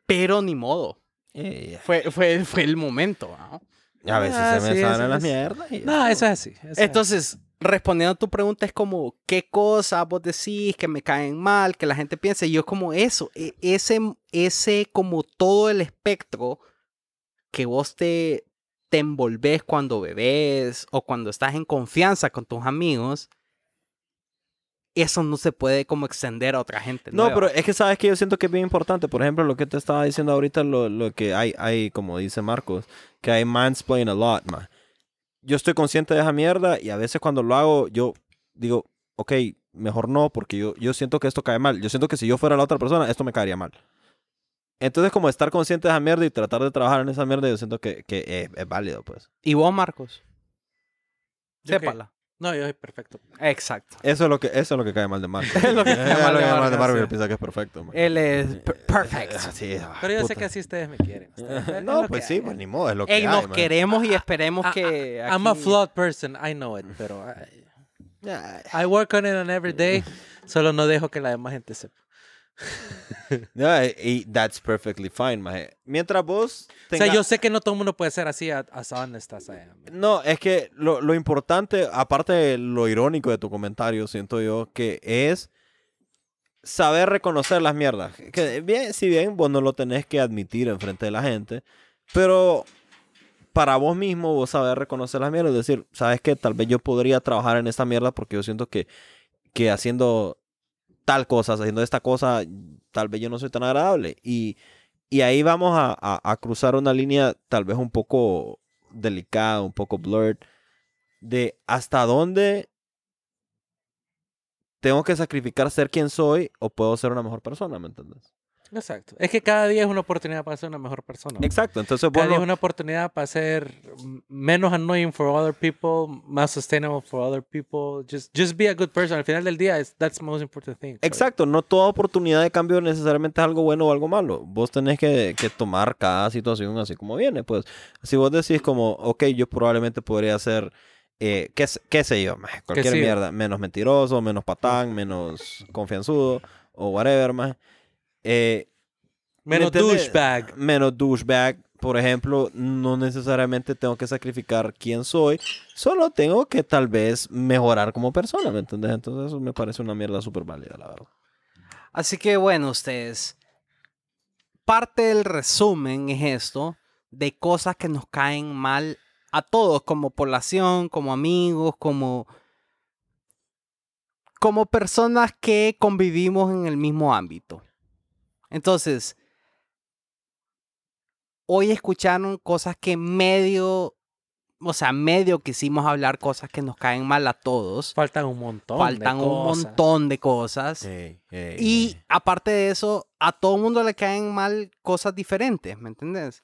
Pero ni modo. Eh, Fue, fue, fue el momento. ¿no? A veces Ah, se me sí, salen las mierdas. y No, eso es así. eso es Entonces, respondiendo a tu pregunta es como, ¿qué cosas vos decís que me caen mal, que la gente piense? Y yo como eso, e- ese, ese como todo el espectro que vos te, te envolves cuando bebés o cuando estás en confianza con tus amigos, eso no se puede como extender a otra gente. No, nueva. pero es que sabes que yo siento que es bien importante. Por ejemplo, lo que te estaba diciendo ahorita, lo, lo que hay, hay, como dice Marcos, que hay mansplain a lot, man. Yo estoy consciente de esa mierda y a veces cuando lo hago, yo digo, ok, mejor no, porque yo, yo siento que esto cae mal. Yo siento que si yo fuera la otra persona, esto me caería mal. Entonces, como estar consciente de esa mierda y tratar de trabajar en esa mierda, yo siento que, que es, es válido, pues. ¿Y vos, Marcos? Sépala. No, yo soy perfecto. Exacto. Eso es lo que, eso es lo que cae mal de Marvel. Es lo que cae mal de Marvel. Piensa que es perfecto, man. Él es per- perfect. Ah, sí, ah, Pero yo sé puta. que así ustedes me quieren. Ustedes- es No, pues que sí, hay. pues ni modo, es lo que Ey, hay, nos man. queremos y esperemos Ah, que. I'm a aquí- flawed person, I know it, pero I, I work on it on every day. Solo no dejo que la demás gente sepa. Ya, y that's perfectly fine, maje. Mientras vos O sea, tenga- yo sé que no todo el mundo puede ser así as honest as I am. No, es que lo, lo importante, aparte de lo irónico de tu comentario, siento yo, que es saber reconocer las mierdas. Que bien, si bien vos no lo tenés que admitir enfrente de la gente, pero para vos mismo vos saber reconocer las mierdas, es decir, sabes que tal vez yo podría trabajar en esta mierda porque yo siento que, que haciendo tal cosa, haciendo esta cosa, tal vez yo no soy tan agradable. Y, y ahí vamos a, a- a cruzar una línea tal vez un poco delicada, un poco blurred, de hasta dónde tengo que sacrificar ser quien soy o puedo ser una mejor persona, ¿me entiendes? Exacto. Es que cada día es una oportunidad para ser una mejor persona. Exacto, entonces Cada día es una oportunidad para ser menos annoying for other people, más sustainable for other people. Just, just be a good person. Al final del día, that's the most important thing. Exacto, no toda oportunidad de cambio necesariamente es algo bueno o algo malo. Vos tenés que, que tomar cada situación así como viene. Pues si vos decís como, ok, yo probablemente podría ser, eh, qué, sé- qué sé yo, cualquier mierda, menos mentiroso, menos patán, menos confianzudo o whatever, más. Eh, Menos douchebag. menos douchebag, por ejemplo, no necesariamente tengo que sacrificar quién soy, solo tengo que tal vez mejorar como persona, ¿me entiendes? Entonces eso me parece una mierda súper válida, la verdad. Así que bueno, ustedes. Parte del resumen es esto: de cosas que nos caen mal a todos, como población, como amigos, como. como personas que convivimos en el mismo ámbito. Entonces, hoy escucharon cosas que medio. O sea, medio quisimos hablar cosas que nos caen mal a todos. Faltan un montón. Faltan de un cosas. montón de cosas. Y aparte de eso, a todo mundo le caen mal cosas diferentes, ¿me entendés?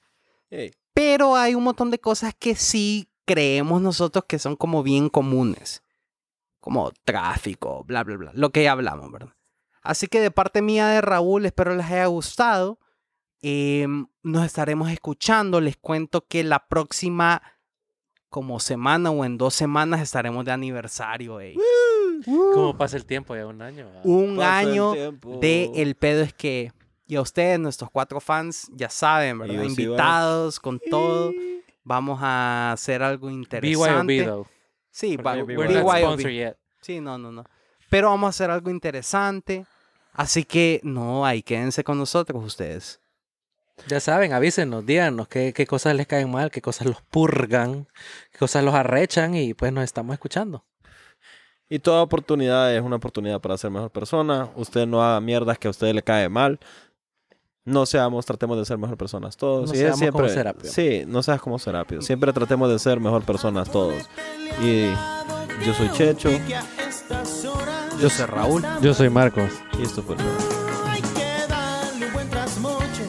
Pero hay un montón de cosas que sí creemos nosotros que son como bien comunes. Como tráfico, bla, bla, bla. Lo que ya hablamos, ¿verdad? Así que de parte mía de Raúl, espero les haya gustado. Em, nos estaremos escuchando. Les cuento que la próxima como semana o en dos semanas estaremos de aniversario. ey. ¿Cómo pasa el tiempo? Ya un año. un año de El Pedo es que, y a ustedes, nuestros cuatro fans, ya saben, ¿verdad? Sí, Invitados con todo. Vamos a hacer algo BYOB, interesante. though. Sí, BYOB. We're not BYOB. sponsored yet. Sí, no, no, no. Pero vamos a hacer algo interesante. Así que, no, ahí quédense con nosotros ustedes. Ya saben, avísenos, díganos qué, qué cosas les caen mal, qué cosas los purgan, qué cosas los arrechan y pues nos estamos escuchando. Y toda oportunidad es una oportunidad para ser mejor persona. Usted no haga mierdas que a usted le cae mal. No seamos, tratemos de ser mejor personas todos. No Y es seamos como Serapio. Sí, no seas como Serapio. Siempre tratemos de ser mejor personas todos. Y yo soy Checho. Yo soy Raúl. Yo soy Marcos. Y esto fue show. Hay que darle un buen trasmoche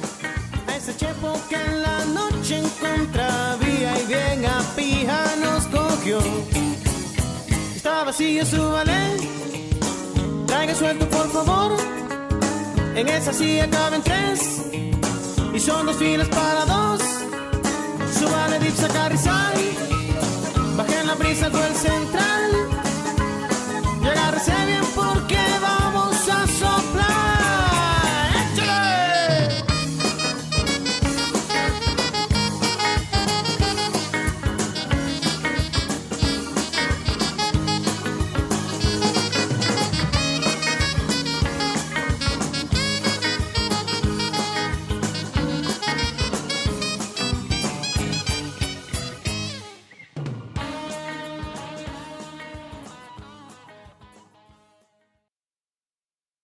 a ese chepo que en la noche en contravía y bien a pija nos cogió. Está vacío su ballet, traiga suelto por favor. En esa silla caben tres y son dos filas para dos. Su vale dipsa carrizal, bajen la brisa todo el central.